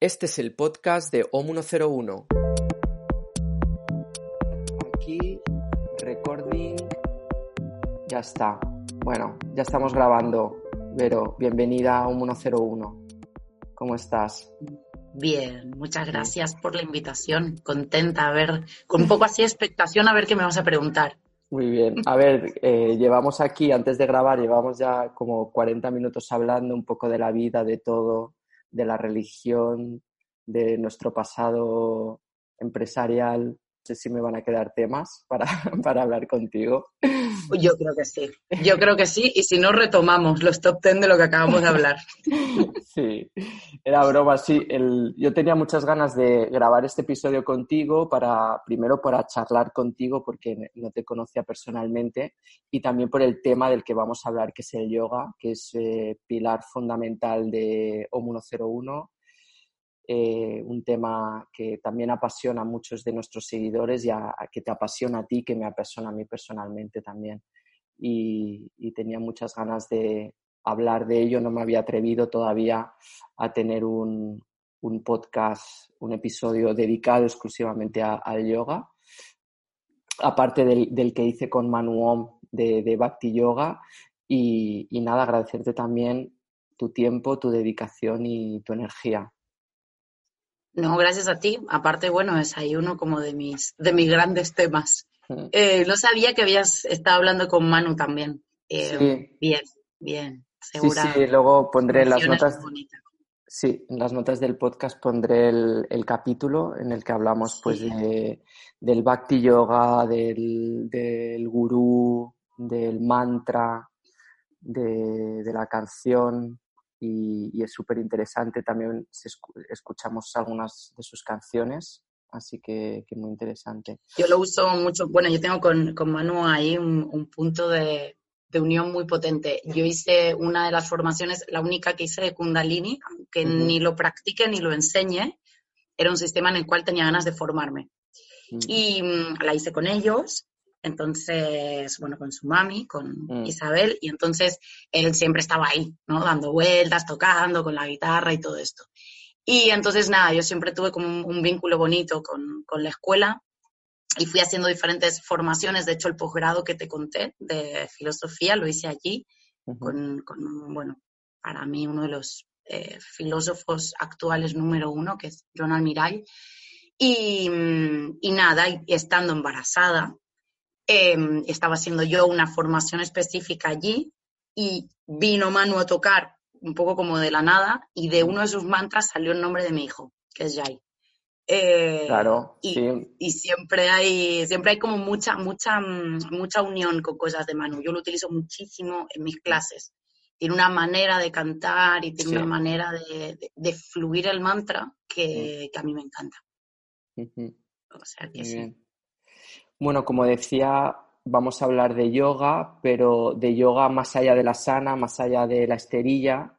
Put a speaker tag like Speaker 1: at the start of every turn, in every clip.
Speaker 1: Este es el podcast de OM101. Aquí, recording. Ya está. Bueno, ya estamos grabando. Vero, bienvenida a OM101. ¿Cómo estás?
Speaker 2: Bien, muchas gracias por la invitación. Contenta a ver, con un poco así de expectación a ver qué me vas a preguntar.
Speaker 1: Muy bien. A ver, eh, llevamos aquí, antes de grabar, llevamos ya como 40 minutos hablando un poco de la vida, de todo, de la religión, de nuestro pasado empresarial. Sé si me van a quedar temas para, para hablar contigo.
Speaker 2: Yo creo que sí. Yo creo que sí. Y si no, retomamos los top 10 de lo que acabamos de hablar.
Speaker 1: Sí, era broma, sí. El, yo tenía muchas ganas de grabar este episodio contigo para, primero para charlar contigo porque no te conocía personalmente y también por el tema del que vamos a hablar, que es el yoga, que es eh, pilar fundamental de OM 101 eh, un tema que también apasiona a muchos de nuestros seguidores y que te apasiona a ti, que me apasiona a mí personalmente también. Y, tenía muchas ganas de hablar de ello, no me había atrevido todavía a tener un, podcast, un episodio dedicado exclusivamente al yoga, aparte del, que hice con Manu de, de Bhakti Yoga. y nada, agradecerte también tu tiempo, tu dedicación y tu energía.
Speaker 2: No, gracias a ti. Aparte, bueno, es ahí uno como de mis, de mis grandes temas. Eh, no sabía que habías estado hablando con Manu también. Eh, sí. Bien, bien, segura.
Speaker 1: Sí, sí, luego pondré las notas. Sí, en las notas del podcast pondré el, capítulo en el que hablamos pues de, del bhakti yoga, del, del gurú, del mantra, de, de la canción, y, es súper interesante. También escuchamos algunas de sus canciones, así que, muy interesante.
Speaker 2: Yo lo uso mucho, bueno, yo tengo con, con Manu ahí un, punto de, de, unión muy potente. Yo hice una de las formaciones, la única que hice de Kundalini, aunque ni lo practique ni lo enseñe, era un sistema en el cual tenía ganas de formarme. Y mm, la hice con ellos entonces, bueno, con su mami, con mm. Isabel, y entonces él siempre estaba ahí, ¿no? Dando vueltas, tocando con la guitarra y todo esto. Y entonces, nada, yo siempre tuve como un, vínculo bonito con, con, la escuela y fui haciendo diferentes formaciones. De hecho, el posgrado que te conté de filosofía lo hice allí, con, con, bueno, para mí uno de los eh, filósofos actuales número uno, que es John Almiray. Y, mm, y nada, estando embarazada, Em, estaba haciendo yo una formación específica allí y vino Manu a tocar un poco como de la nada y de uno de sus mantras salió el nombre de mi hijo, que es Jai.
Speaker 1: Eh, claro,
Speaker 2: y, y, siempre hay siempre hay como mucha mucha mucha unión con cosas de Manu. Yo lo utilizo muchísimo en mis clases. Tiene una manera de cantar y tiene una manera de, fluir el mantra que, a mí me encanta. O sea que sí.
Speaker 1: Bueno, como decía, vamos a hablar de yoga, pero de yoga más allá de la sana, más allá de la esterilla,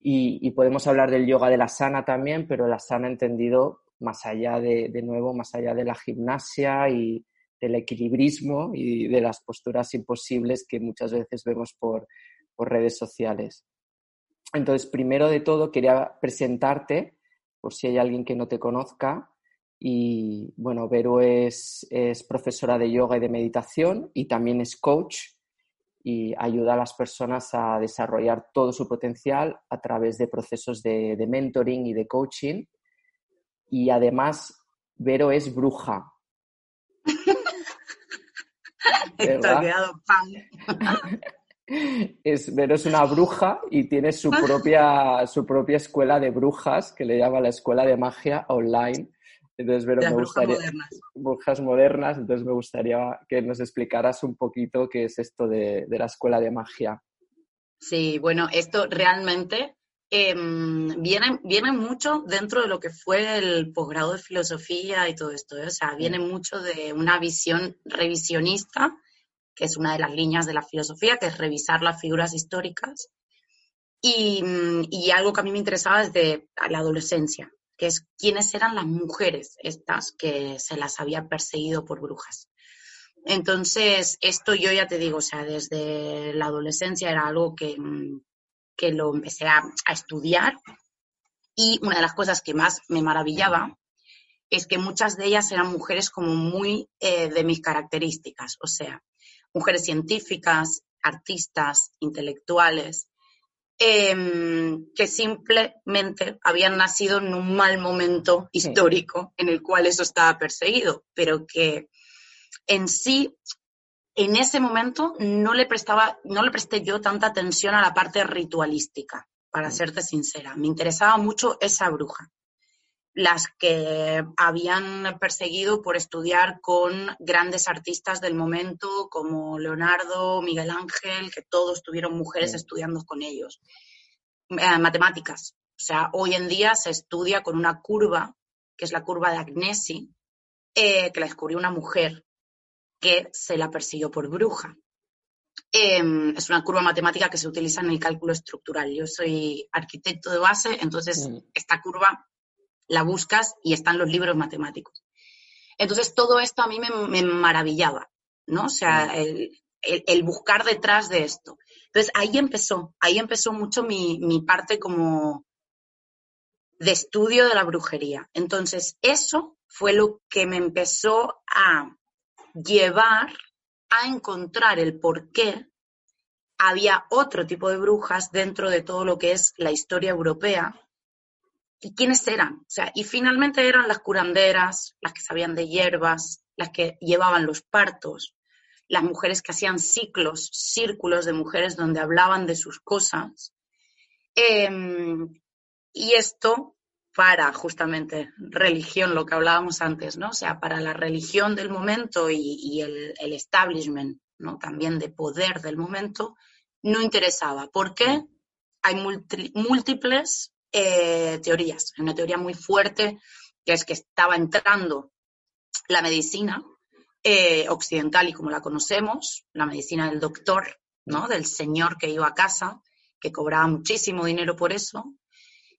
Speaker 1: y, podemos hablar del yoga de la sana también, pero la sana entendido más allá de, de nuevo, más allá de la gimnasia y del equilibrismo y de las posturas imposibles que muchas veces vemos por, por redes sociales. Entonces, primero de todo, quería presentarte, por si hay alguien que no te conozca, y bueno, Vero es, profesora de yoga y de meditación y también es coach y ayuda a las personas a desarrollar todo su potencial a través de procesos de, mentoring y de coaching. Y además, Vero es bruja. es, Vero es una bruja y tiene su propia, su propia escuela de brujas que le llama la escuela de magia online entonces, me gustaría. Modernas. modernas. Entonces, me gustaría que nos explicaras un poquito qué es esto de, la escuela de magia.
Speaker 2: Sí, bueno, esto realmente em, viene, viene mucho dentro de lo que fue el posgrado de filosofía y todo esto. ¿eh? O sea, viene mucho de una visión revisionista, que es una de las líneas de la filosofía, que es revisar las figuras históricas. Y, y algo que a mí me interesaba desde la adolescencia que es quiénes eran las mujeres estas que se las había perseguido por brujas. Entonces, esto yo ya te digo, o sea, desde la adolescencia era algo que, mm, que lo empecé a, estudiar Y una de las cosas que más me maravillaba es que muchas de ellas eran mujeres como muy eh, de mis características, o sea, mujeres científicas, artistas, intelectuales, em, que simplemente habían nacido en un mal momento histórico en el cual eso estaba perseguido, pero que en sí, en ese momento no le prestaba, no le presté yo tanta atención a la parte ritualística, para mm. serte sincera. Me interesaba mucho esa bruja las que habían perseguido por estudiar con grandes artistas del momento como Leonardo, Miguel Ángel, que todos tuvieron mujeres estudiando con ellos. Eh, matemáticas. O sea, hoy en día se estudia con una curva, que es la curva de Agnesi, eh, que la descubrió una mujer que se la persiguió por bruja. Em, es una curva matemática que se utiliza en el cálculo estructural. Yo soy arquitecto de base, entonces esta curva la buscas y están los libros matemáticos. Entonces, todo esto a mí me, maravillaba, ¿no? O sea, mm. el, buscar detrás de esto. Entonces, ahí empezó, ahí empezó mucho mi, mi parte como de estudio de la brujería. Entonces, eso fue lo que me empezó a llevar a encontrar el por qué había otro tipo de brujas dentro de todo lo que es la historia europea ¿Y quiénes eran? O sea, y finalmente eran las curanderas, las que sabían de hierbas, las que llevaban los partos, las mujeres que hacían ciclos, círculos de mujeres donde hablaban de sus cosas. Em, y esto para justamente religión, lo que hablábamos antes, ¿no? O sea, para la religión del momento y, el, establishment, ¿no? También de poder del momento, no interesaba. ¿Por qué? Hay múltiples eh, teorías. Una teoría muy fuerte que es que estaba entrando la medicina eh, occidental y como la conocemos, la medicina del doctor, ¿no? Del señor que iba a casa, que cobraba muchísimo dinero por eso.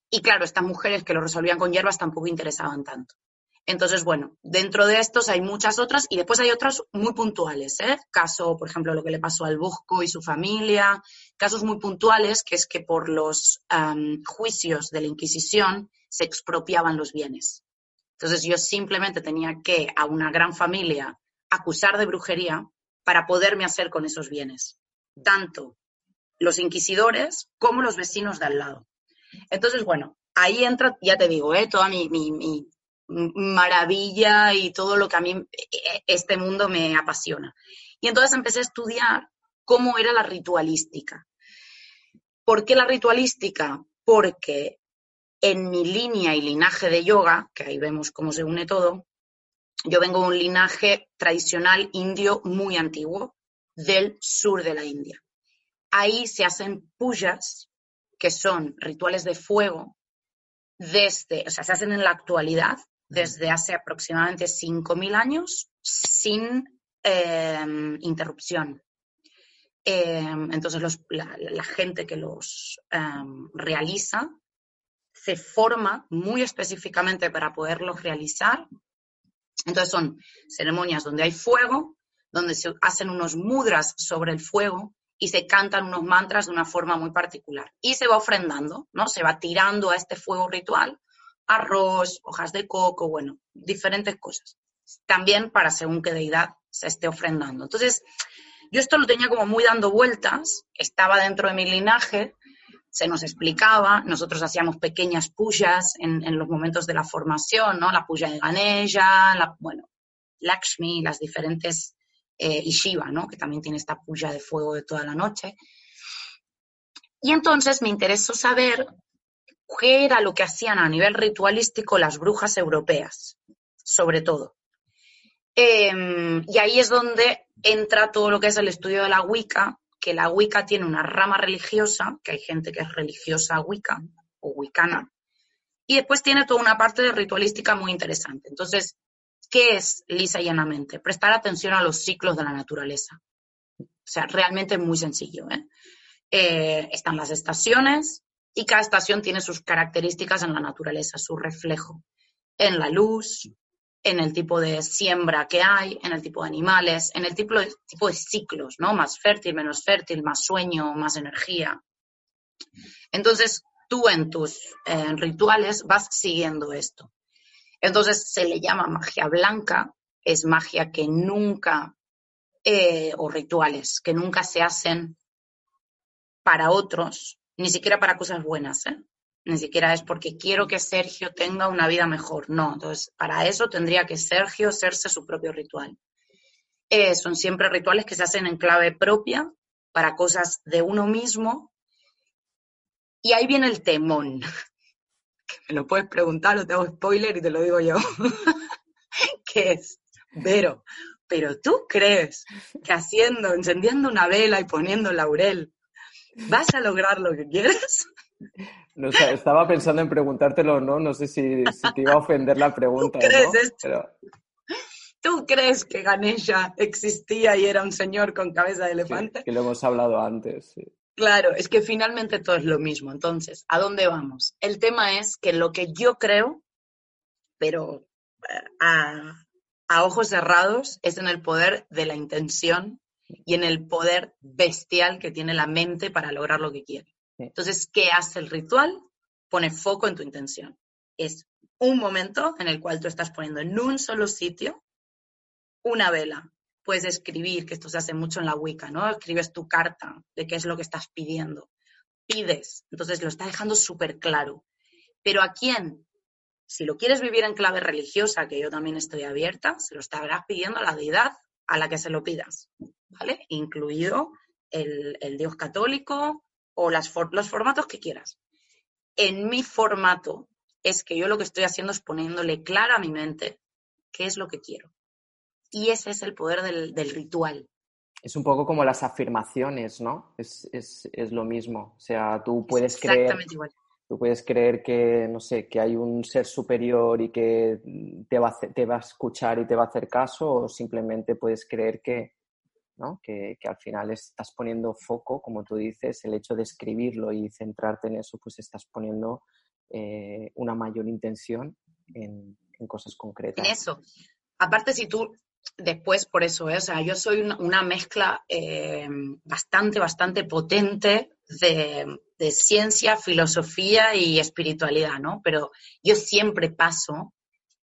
Speaker 2: Y claro, estas mujeres que lo resolvían con hierbas tampoco interesaban tanto. Entonces, bueno, dentro de estos hay muchas otras y después hay otras muy puntuales, ¿eh? Caso, por ejemplo, lo que le pasó al Bosco y su familia, casos muy puntuales, que es que por los juicios de la Inquisición se expropiaban los bienes. Entonces yo simplemente tenía que a una gran familia acusar de brujería para poderme hacer con esos bienes, tanto los inquisidores como los vecinos de al lado. Entonces, bueno, ahí entra, ya te digo, ¿eh? toda mi, mi maravilla y todo lo que a mí eh, este mundo me apasiona. Y entonces empecé a estudiar cómo era la ritualística. ¿Por qué la ritualística? Porque en mi línea y linaje de yoga, que ahí vemos cómo se une todo, yo vengo de un linaje tradicional indio muy antiguo del sur de la India. Ahí se hacen pujas, que son rituales de fuego, desde, o sea, se hacen en la actualidad, desde hace aproximadamente 5.000 años sin em, interrupción. Em, entonces, la, gente que los em, realiza se forma muy específicamente para poderlos realizar. Entonces, son ceremonias donde hay fuego, donde se hacen unos mudras sobre el fuego y se cantan unos mantras de una forma muy particular. Y se va ofrendando, ¿no? Se va tirando a este fuego ritual arroz, hojas de coco, bueno, diferentes cosas. También para según qué deidad se esté ofrendando. Entonces, yo esto lo tenía como muy dando vueltas, estaba dentro de mi linaje, se nos explicaba, nosotros hacíamos pequeñas puyas en, los momentos de la formación, ¿no? La puya de Ganesha, la, bueno, Lakshmi, las diferentes, eh, y Shiva, ¿no? Que también tiene esta puya de fuego de toda la noche. Y entonces me interesó saber qué era lo que hacían a nivel ritualístico las brujas europeas, sobre todo. Em, y ahí es donde entra todo lo que es el estudio de la Wicca, que la Wicca tiene una rama religiosa, que hay gente que es religiosa Wicca o Wiccana, y después tiene toda una parte ritualística muy interesante. Entonces, ¿qué es lisa y llanamente? Prestar atención a los ciclos de la naturaleza. O sea, realmente es muy sencillo. ¿eh? Eh, están las estaciones, y cada estación tiene sus características en la naturaleza, su reflejo en la luz, en el tipo de siembra que hay, en el tipo de animales, en el tipo de, tipo de ciclos, ¿no? Más fértil, menos fértil, más sueño, más energía. Entonces, tú en tus rituales vas siguiendo esto. Entonces se le llama magia blanca, es magia que nunca, eh, o rituales, que nunca se hacen para otros, ni siquiera para cosas buenas, ¿eh? Ni siquiera es porque quiero que Sergio tenga una vida mejor. No, entonces para eso tendría que Sergio hacerse su propio ritual. Eh, son siempre rituales que se hacen en clave propia, para cosas de uno mismo. Y ahí viene el temón, me lo puedes preguntar o te hago spoiler y te lo digo yo. ¿Qué es? Pero, pero tú crees que haciendo, encendiendo una vela y poniendo laurel, vas a lograr lo que quieres?
Speaker 1: No, estaba pensando en preguntártelo no, no sé si, te iba a ofender la pregunta.
Speaker 2: ¿Tú crees, esto? ¿Tú crees que Ganesha existía y era un señor con cabeza de elefante?
Speaker 1: que lo hemos hablado antes, sí.
Speaker 2: Claro, es que finalmente todo es lo mismo. Entonces, ¿a dónde vamos? El tema es que lo que yo creo, pero eh, a, ojos cerrados, es en el poder de la intención y en el poder bestial que tiene la mente para lograr lo que quiere. Entonces, ¿qué hace el ritual? Pone foco en tu intención. Es un momento en el cual tú estás poniendo en un solo sitio una vela, puedes escribir, que esto se hace mucho en la Wicca, ¿no? Escribes tu carta de qué es lo que estás pidiendo. Pides, entonces lo está dejando súper claro. Pero ¿a quién? Si lo quieres vivir en clave religiosa, que yo también estoy abierta, se lo estarás pidiendo a la deidad a la que se lo pidas, ¿vale? Incluido el, Dios católico o las los formatos que quieras. En mi formato es que yo lo que estoy haciendo es poniéndole clara a mi mente qué es lo que quiero. Y ese es el poder del, ritual.
Speaker 1: Es un poco como las afirmaciones, ¿no? Es, lo mismo. O sea, tú puedes Exactamente creer. Igual. Tú puedes creer que, no sé, que hay un ser superior y que te va, te va a escuchar y te va a hacer caso, o simplemente puedes creer que, ¿no? que, al final estás poniendo foco, como tú dices, el hecho de escribirlo y centrarte en eso, pues estás poniendo eh, una mayor intención en, cosas concretas.
Speaker 2: En eso. Aparte, si tú después por eso, ¿eh? o sea, yo soy una, mezcla eh, bastante, bastante potente de, ciencia, filosofía y espiritualidad, ¿no? Pero yo siempre paso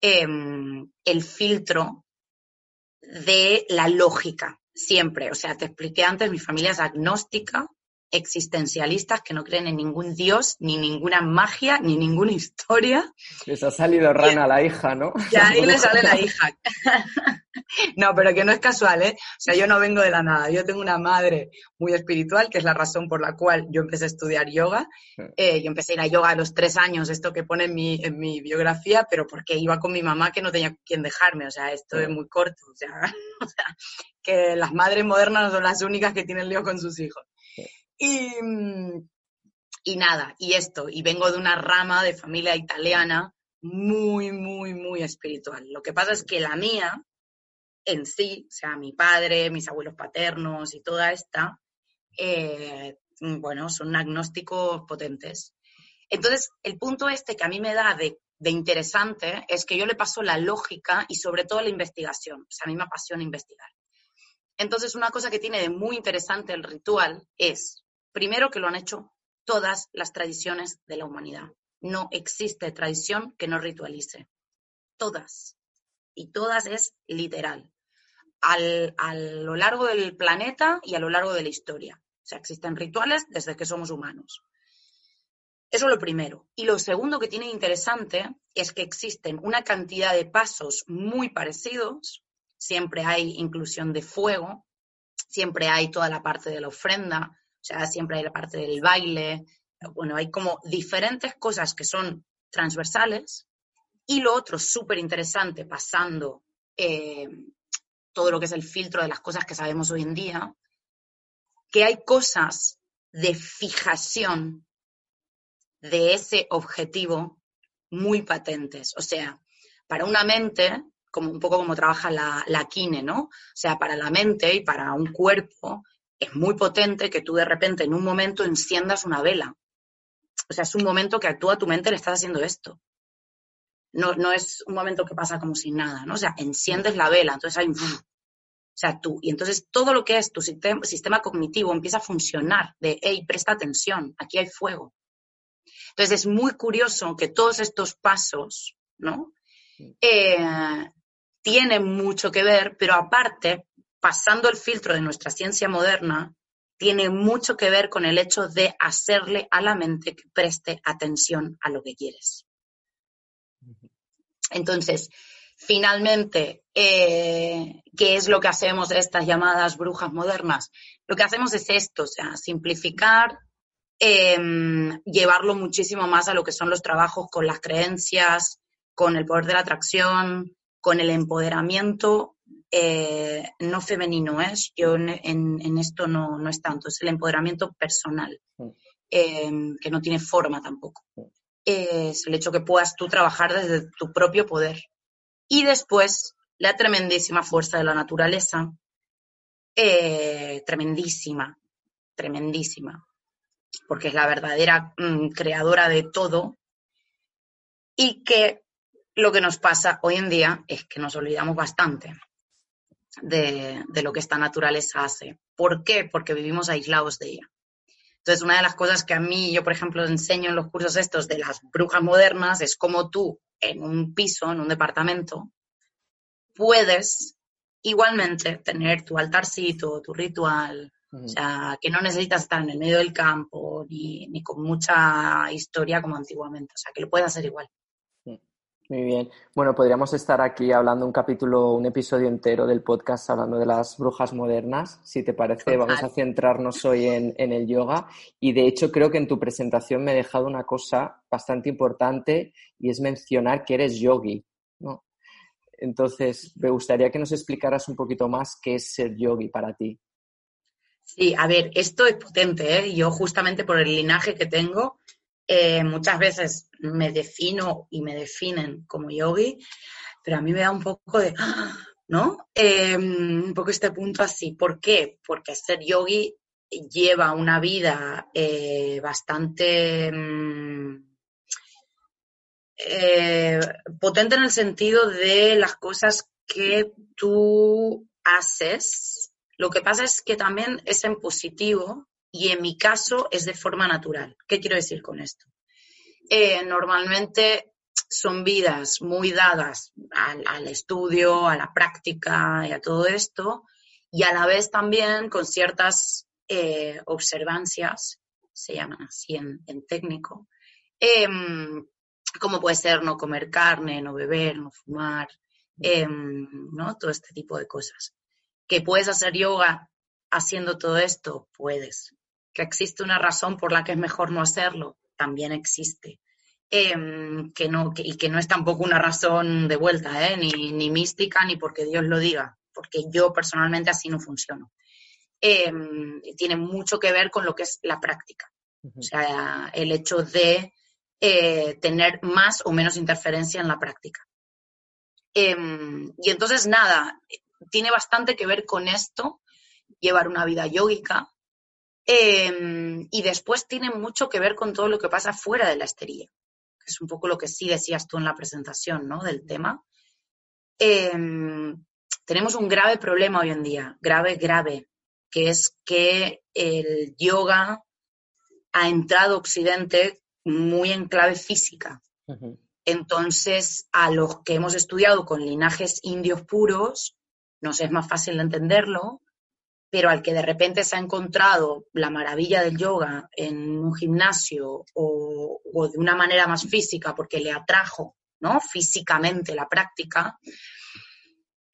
Speaker 2: em, el filtro de la lógica, siempre. O sea, te expliqué antes, mi familia es agnóstica, existencialistas que no creen en ningún dios, ni ninguna magia, ni ninguna historia.
Speaker 1: Les ha salido rana la hija, ¿no?
Speaker 2: Y ahí le sale la hija. no, pero que no es casual, ¿eh? O sea, yo no vengo de la nada. Yo tengo una madre muy espiritual, que es la razón por la cual yo empecé a estudiar yoga. Eh, yo empecé a ir a yoga a los tres años, esto que pone en mi, en mi biografía, pero porque iba con mi mamá que no tenía quien dejarme. O sea, esto es muy corto. O sea, o sea, que las madres modernas no son las únicas que tienen lío con sus hijos. Y, y nada, y esto, y vengo de una rama de familia italiana muy, muy, muy espiritual. Lo que pasa es que la mía, en sí, o sea, mi padre, mis abuelos paternos y toda esta, eh, bueno, son agnósticos potentes. Entonces, el punto este que a mí me da de, de, interesante es que yo le paso la lógica y sobre todo la investigación. O sea, a mí me apasiona investigar. Entonces, una cosa que tiene de muy interesante el ritual es Primero que lo han hecho todas las tradiciones de la humanidad. No existe tradición que no ritualice. Todas. Y todas es literal. a lo largo del planeta y a lo largo de la historia. O sea, existen rituales desde que somos humanos. Eso es lo primero. Y lo segundo que tiene interesante es que existen una cantidad de pasos muy parecidos. Siempre hay inclusión de fuego, siempre hay toda la parte de la ofrenda, sea, siempre hay la parte del baile, bueno, hay como diferentes cosas que son transversales y lo otro súper interesante, pasando eh, todo lo que es el filtro de las cosas que sabemos hoy en día, que hay cosas de fijación de ese objetivo muy patentes. O sea, para una mente, como un poco como trabaja la, la kine, ¿no? O sea, para la mente y para un cuerpo, es muy potente que tú de repente en un momento enciendas una vela. O sea, es un momento que actúa tu mente, le estás haciendo esto. No, no es un momento que pasa como sin nada, ¿no? O sea, enciendes la vela, entonces hay un... O sea, tú, y entonces todo lo que es tu sistema, sistema cognitivo empieza a funcionar de, hey, presta atención, aquí hay fuego. Entonces es muy curioso que todos estos pasos, ¿no? Eh, tienen mucho que ver, pero aparte, pasando el filtro de nuestra ciencia moderna, tiene mucho que ver con el hecho de hacerle a la mente que preste atención a lo que quieres. Entonces, finalmente, eh, ¿qué es lo que hacemos estas llamadas brujas modernas? Lo que hacemos es esto, o sea, simplificar, em, llevarlo muchísimo más a lo que son los trabajos con las creencias, con el poder de la atracción, con el empoderamiento eh, no femenino es, yo en, esto no, no, es tanto, es el empoderamiento personal, mm. em, que no tiene forma tampoco. Mm. es el hecho que puedas tú trabajar desde tu propio poder. Y después, la tremendísima fuerza de la naturaleza, eh, tremendísima, tremendísima, porque es la verdadera mm, creadora de todo y que lo que nos pasa hoy en día es que nos olvidamos bastante de, lo que esta naturaleza hace. ¿Por qué? Porque vivimos aislados de ella. Entonces, una de las cosas que a mí, yo por ejemplo, enseño en los cursos estos de las brujas modernas es cómo tú, en un piso, en un departamento, puedes igualmente tener tu altarcito, tu ritual, o sea, que no necesitas estar en el medio del campo ni, ni, con mucha historia como antiguamente, o sea, que lo puedes hacer igual.
Speaker 1: Muy bien. Bueno, podríamos estar aquí hablando un capítulo, un episodio entero del podcast hablando de las brujas modernas. Si te parece, vamos a centrarnos hoy en, el yoga. Y de hecho, creo que en tu presentación me he dejado una cosa bastante importante y es mencionar que eres yogi. ¿no? Entonces, me gustaría que nos explicaras un poquito más qué es ser yogi para ti.
Speaker 2: Sí, a ver, esto es potente. ¿eh? Yo justamente por el linaje que tengo, eh, muchas veces me defino y me definen como yogi, pero a mí me da un poco de, ¿no? Em, un poco este punto así. ¿Por qué? Porque ser yogi lleva una vida eh, bastante mm, eh, potente en el sentido de las cosas que tú haces. Lo que pasa es que también es en positivo y en mi caso es de forma natural. ¿Qué quiero decir con esto? Eh, normalmente son vidas muy dadas al, estudio, a la práctica y a todo esto, y a la vez también con ciertas eh, observancias, se llaman así en, técnico, em, como puede ser no comer carne, no beber, no fumar, em, ¿no? Todo este tipo de cosas. ¿Que puedes hacer yoga haciendo todo esto? Puedes que existe una razón por la que es mejor no hacerlo, también existe. Em, que no, y que no es tampoco una razón de vuelta, ¿eh? ni, mística, ni porque Dios lo diga, porque yo personalmente así no funciono. Em, tiene mucho que ver con lo que es la práctica. O sea, el hecho de eh, tener más o menos interferencia en la práctica. Em, y entonces, nada, tiene bastante que ver con esto, llevar una vida yógica, Em, y después tiene mucho que ver con todo lo que pasa fuera de la esterilla, que es un poco lo que sí decías tú en la presentación ¿no? del tema. Em, tenemos un grave problema hoy en día, grave, grave, que es que el yoga ha entrado a Occidente muy en clave física. Entonces, a los que hemos estudiado con linajes indios puros, nos es más fácil entenderlo, pero al que de repente se ha encontrado la maravilla del yoga en un gimnasio o, de una manera más física porque le atrajo ¿no? físicamente la práctica,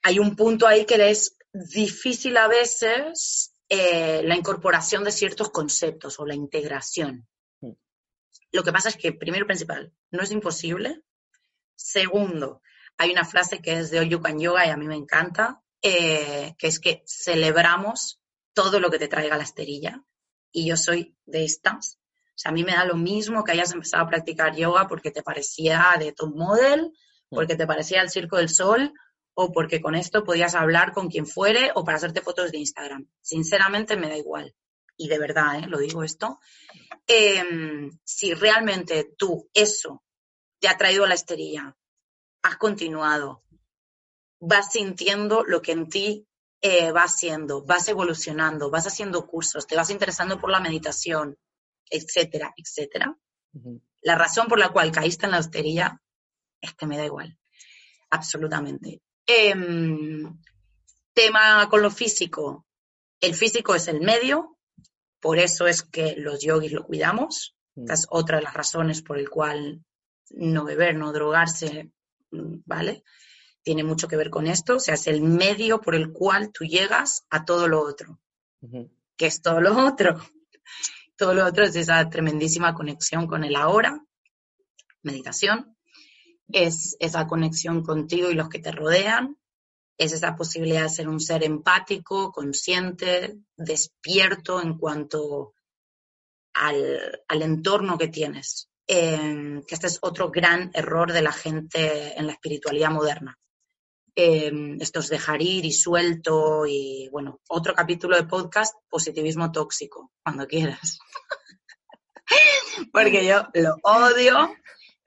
Speaker 2: hay un punto ahí que le es difícil a veces eh, la incorporación de ciertos conceptos o la integración. Lo que pasa es que, primero principal, no es imposible. Segundo, hay una frase que es de Oyukan Yoga y a mí me encanta, eh, que es que celebramos todo lo que te traiga la esterilla. Y yo soy de estas. O sea, a mí me da lo mismo que hayas empezado a practicar yoga porque te parecía de top model, mm. porque te parecía el circo del sol, o porque con esto podías hablar con quien fuere, o para hacerte fotos de Instagram. Sinceramente me da igual. Y de verdad, ¿eh? lo digo esto. Em, si realmente tú eso te ha traído a la esterilla, has continuado, vas sintiendo lo que en ti eh, va haciendo, vas evolucionando, vas haciendo cursos, te vas interesando por la meditación, etcétera, etcétera. la razón por la cual caíste en la hostería es que me da igual, absolutamente. Em, tema con lo físico. El físico es el medio, por eso es que los yogis lo cuidamos. Mm. Esta es otra de las razones por el cual no beber, no drogarse, mm, ¿vale? Tiene mucho que ver con esto, o sea, es el medio por el cual tú llegas a todo lo otro. ¿Qué es todo lo otro? Todo lo otro es esa tremendísima conexión con el ahora, meditación, es esa conexión contigo y los que te rodean, es esa posibilidad de ser un ser empático, consciente, despierto en cuanto al, entorno que tienes. Em, que este es otro gran error de la gente en la espiritualidad moderna. Em, esto es dejar ir y suelto y, bueno, otro capítulo de podcast, positivismo tóxico, cuando quieras. Porque yo lo odio,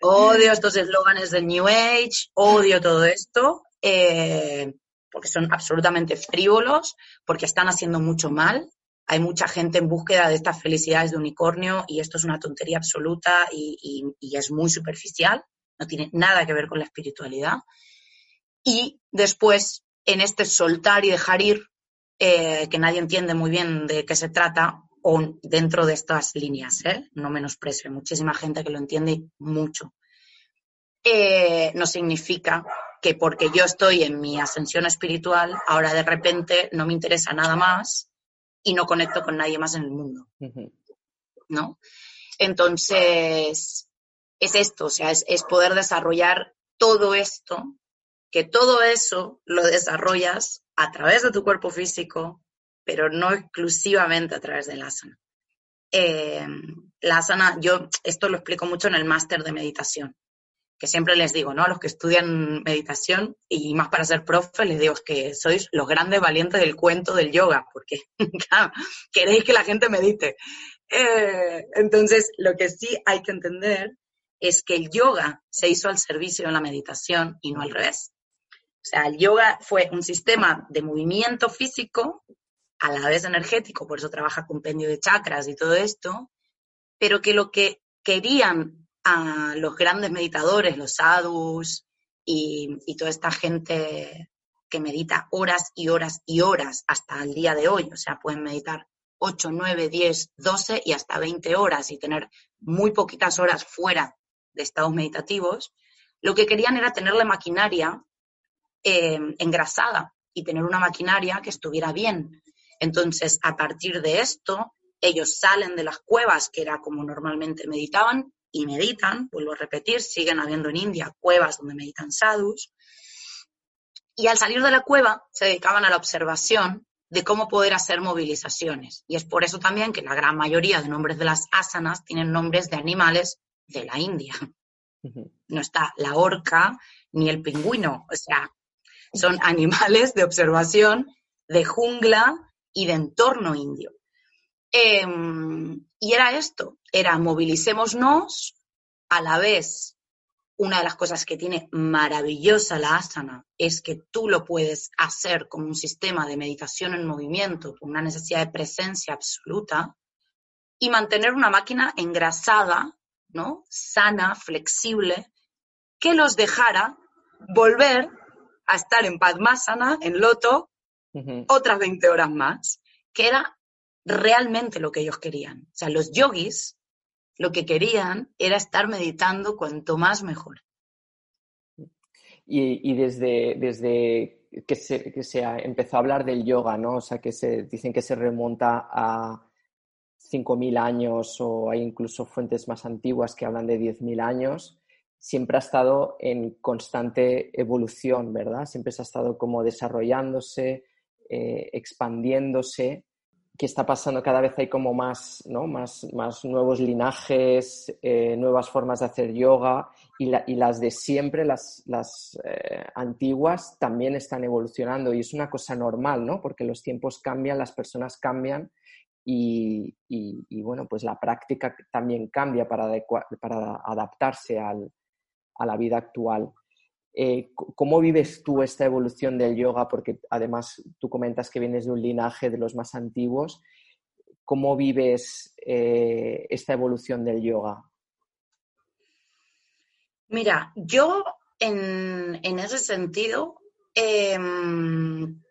Speaker 2: odio estos eslóganes del New Age, odio todo esto, eh, porque son absolutamente frívolos, porque están haciendo mucho mal. Hay mucha gente en búsqueda de estas felicidades de unicornio y esto es una tontería absoluta y, es muy superficial, no tiene nada que ver con la espiritualidad. Y después, en este soltar y dejar ir, eh, que nadie entiende muy bien de qué se trata, o dentro de estas líneas, ¿eh? no menosprecio, hay muchísima gente que lo entiende mucho. Eh, no significa que porque yo estoy en mi ascensión espiritual, ahora de repente no me interesa nada más y no conecto con nadie más en el mundo. ¿No? Entonces, es esto, o sea, es, poder desarrollar todo esto, que todo eso lo desarrollas a través de tu cuerpo físico, pero no exclusivamente a través del asana. Eh, la asana, yo esto lo explico mucho en el máster de meditación que siempre les digo, ¿no? A los que estudian meditación y más para ser profe, les digo que sois los grandes valientes del cuento del yoga, porque queréis que la gente medite. Eh, entonces, lo que sí hay que entender es que el yoga se hizo al servicio de la meditación y no al revés. Sea, el yoga fue un sistema de movimiento físico, a la vez energético, por eso trabaja con pendio de chakras y todo esto, pero que lo que querían a los grandes meditadores, los sadhus y, toda esta gente que medita horas y horas y horas hasta el día de hoy. O sea, pueden meditar 8, 9, 10, 12 y hasta 20 horas y tener muy poquitas horas fuera de estados meditativos. Lo que querían era tener la maquinaria eh, engrasada y tener una maquinaria que estuviera bien. Entonces, a partir de esto, ellos salen de las cuevas, que era como normalmente meditaban, y meditan, vuelvo a repetir, siguen habiendo en India cuevas donde meditan sadhus, y al salir de la cueva se dedicaban a la observación de cómo poder hacer movilizaciones. Y es por eso también que la gran mayoría de nombres de las asanas tienen nombres de animales de la India. No está la orca ni el pingüino, o sea, son animales de observación de jungla y de entorno indio. Em, y era esto, era movilicémonos, a la vez, una de las cosas que tiene maravillosa la asana es que tú lo puedes hacer como un sistema de meditación en movimiento, con una necesidad de presencia absoluta, y mantener una máquina engrasada, ¿no? sana, flexible, que los dejara volver a estar en Padmasana, en Loto, otras 20 horas más, que era realmente lo que ellos querían. O sea, los yogis lo que querían era estar meditando cuanto más mejor.
Speaker 1: Y, desde, desde que, se, que se empezó a hablar del yoga, ¿no? O sea, que se dicen que se remonta a 5.000 años o hay incluso fuentes más antiguas que hablan de 10.000 años, siempre ha estado en constante evolución, ¿verdad? Siempre se ha estado como desarrollándose, eh, expandiéndose que está pasando cada vez hay como más, ¿no? más, más nuevos linajes, eh, nuevas formas de hacer yoga y, las de siempre, las, las eh, antiguas, también están evolucionando y es una cosa normal, ¿no? Porque los tiempos cambian, las personas cambian y, y, bueno, pues la práctica también cambia para, para adaptarse al, a la vida actual. Eh, ¿Cómo vives tú esta evolución del yoga? Porque además tú comentas que vienes de un linaje de los más antiguos. ¿Cómo vives eh, esta evolución del yoga?
Speaker 2: Mira, yo en, ese sentido, em,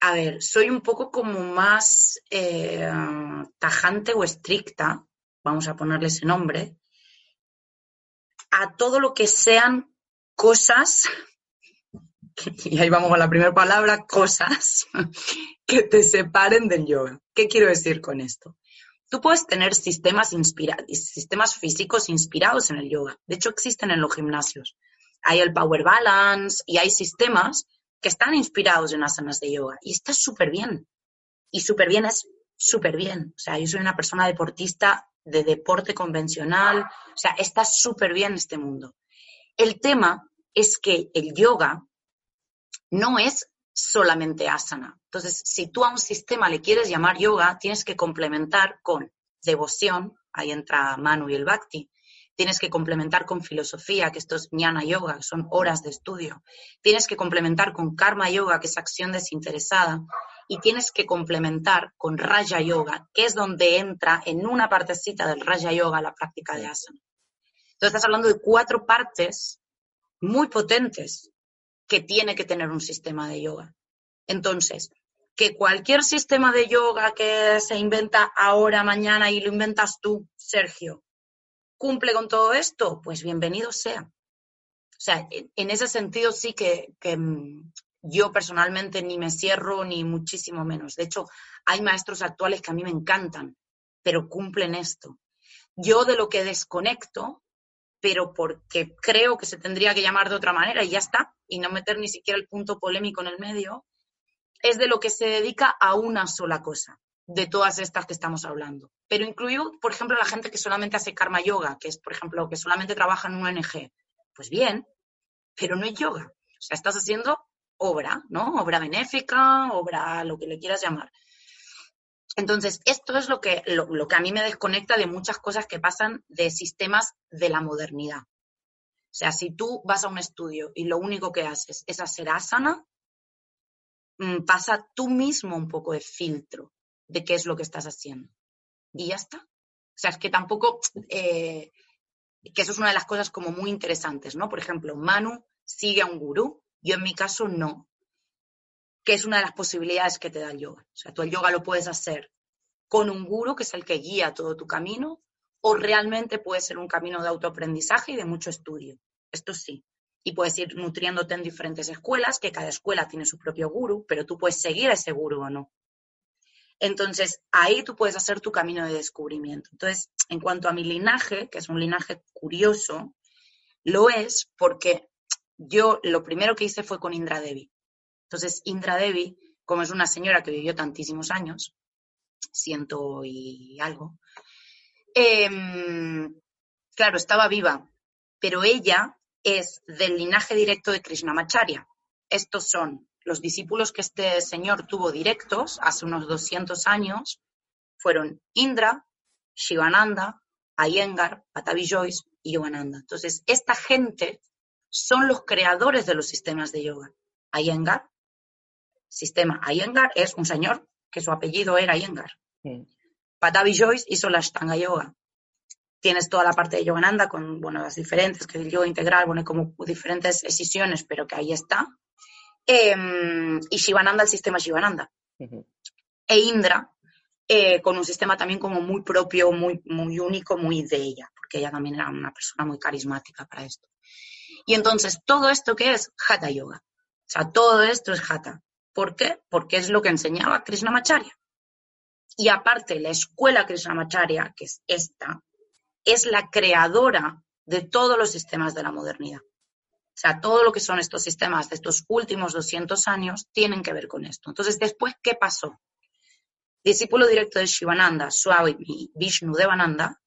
Speaker 2: a ver, soy un poco como más eh, tajante o estricta, vamos a ponerle ese nombre, a todo lo que sean cosas, y ahí vamos a la primera palabra, cosas que te separen del yoga. ¿Qué quiero decir con esto? Tú puedes tener sistemas, sistemas físicos inspirados en el yoga. De hecho, existen en los gimnasios. Hay el Power Balance y hay sistemas que están inspirados en asanas de yoga. Y está súper bien. Y súper bien es súper bien. O sea, yo soy una persona deportista de deporte convencional. O sea, está súper bien este mundo. El tema es que el yoga no es solamente asana. Entonces, si tú a un sistema le quieres llamar yoga, tienes que complementar con devoción, ahí entra Manu y el Bhakti, tienes que complementar con filosofía, que esto es jnana yoga, son horas de estudio, tienes que complementar con karma yoga, que es acción desinteresada, y tienes que complementar con raya yoga, que es donde entra en una partecita del raya yoga la práctica de asana. Entonces estás hablando de cuatro partes muy potentes que tiene que tener un sistema de yoga. Entonces, que cualquier sistema de yoga que se inventa ahora, mañana y lo inventas tú, Sergio, cumple con todo esto, pues bienvenido sea. O sea, en ese sentido sí que, mm, yo personalmente ni me cierro ni muchísimo menos. De hecho, hay maestros actuales que a mí me encantan, pero cumplen esto. Yo de lo que desconecto pero porque creo que se tendría que llamar de otra manera y ya está, y no meter ni siquiera el punto polémico en el medio, es de lo que se dedica a una sola cosa, de todas estas que estamos hablando. Pero incluyo, por ejemplo, la gente que solamente hace karma yoga, que es, por ejemplo, que solamente trabaja en un ONG. Pues bien, pero no es yoga. O sea, estás haciendo obra, ¿no? Obra benéfica, obra, lo que le quieras llamar. Entonces, esto es lo que, lo, que a mí me desconecta de muchas cosas que pasan de sistemas de la modernidad. O sea, si tú vas a un estudio y lo único que haces es hacer asana, mm, pasa tú mismo un poco de filtro de qué es lo que estás haciendo. Y ya está. O sea, es que tampoco, eh, que eso es una de las cosas como muy interesantes, ¿no? Por ejemplo, Manu sigue a un gurú, yo en mi caso no que es una de las posibilidades que te da el yoga. O sea, tú el yoga lo puedes hacer con un guru, que es el que guía todo tu camino, o realmente puede ser un camino de autoaprendizaje y de mucho estudio. Esto sí. Y puedes ir nutriéndote en diferentes escuelas, que cada escuela tiene su propio guru, pero tú puedes seguir a ese guru o no. Entonces, ahí tú puedes hacer tu camino de descubrimiento. Entonces, en cuanto a mi linaje, que es un linaje curioso, lo es porque yo lo primero que hice fue con Indra Devi. Entonces, Indra Devi, como es una señora que vivió tantísimos años, ciento y algo, em, claro, estaba viva, pero ella es del linaje directo de Krishnamacharya. Estos son los discípulos que este señor tuvo directos hace unos 200 años, fueron Indra, Shivananda, Iyengar, Patavi Joyce y Yogananda. Entonces, esta gente son los creadores de los sistemas de yoga. Iyengar sistema Iyengar es un señor que su apellido era Iyengar. Patavi Joyce hizo la Ashtanga Yoga. Tienes toda la parte de Yogananda con, bueno, las diferentes, que el yoga integral, bueno, como diferentes decisiones, pero que ahí está. Em, y Shivananda, el sistema Shivananda. E Indra, eh, con un sistema también como muy propio, muy, muy único, muy de ella, porque ella también era una persona muy carismática para esto. Y entonces, todo esto que es Hatha Yoga. O sea, todo esto es Hatha. ¿Por qué? Porque es lo que enseñaba Krishnamacharya. Y aparte, la escuela Krishnamacharya, que es esta, es la creadora de todos los sistemas de la modernidad. O sea, todo lo que son estos sistemas de estos últimos 200 años tienen que ver con esto. Entonces, después, ¿qué pasó? Discípulo directo de Shivananda, Swami Vishnu Devananda,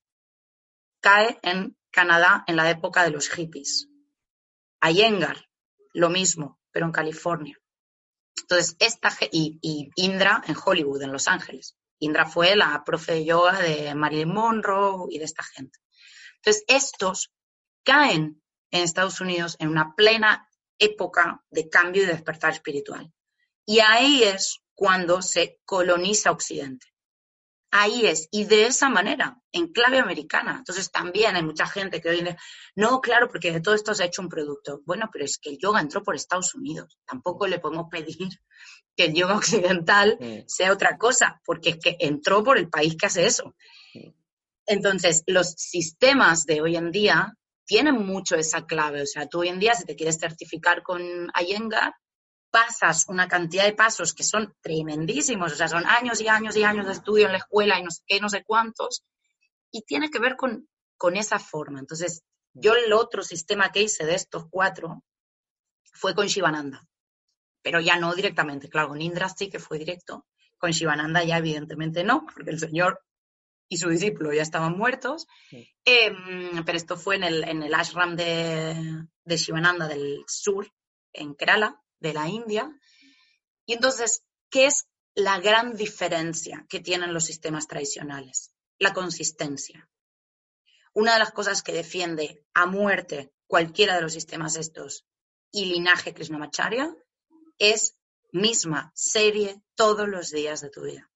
Speaker 2: cae en Canadá en la época de los hippies. Iyengar, lo mismo, pero en California. Entonces, esta, y, y, Indra en Hollywood, en Los Ángeles. Indra fue la profe de yoga de Marilyn Monroe y de esta gente. Entonces, estos caen en Estados Unidos en una plena época de cambio y despertar espiritual. Y ahí es cuando se coloniza Occidente. Ahí es, y de esa manera, en clave americana. Entonces también hay mucha gente que hoy dice, no, claro, porque de todo esto se ha hecho un producto. Bueno, pero es que el yoga entró por Estados Unidos. Tampoco le podemos pedir que el yoga occidental sea otra cosa, porque es que entró por el país que hace eso. Entonces, los sistemas de hoy en día tienen mucho esa clave. O sea, tú hoy en día, si te quieres certificar con Iyengar, pasas una cantidad de pasos que son tremendísimos, o sea, son años y años y años de estudio en la escuela y no sé qué, no sé cuántos, y tiene que ver con, con esa forma. Entonces, yo el otro sistema que hice de estos cuatro fue con Shivananda, pero ya no directamente, claro, con Indra sí que fue directo, con Shivananda ya evidentemente no, porque el señor y su discípulo ya estaban muertos, em, pero esto fue en el, en el ashram de, de Shivananda del sur, en Kerala, de la India. Y entonces, ¿qué es la gran diferencia que tienen los sistemas tradicionales? La consistencia. Una de las cosas que defiende a muerte cualquiera de los sistemas estos y linaje Krishnamacharya es misma serie todos los días de tu vida.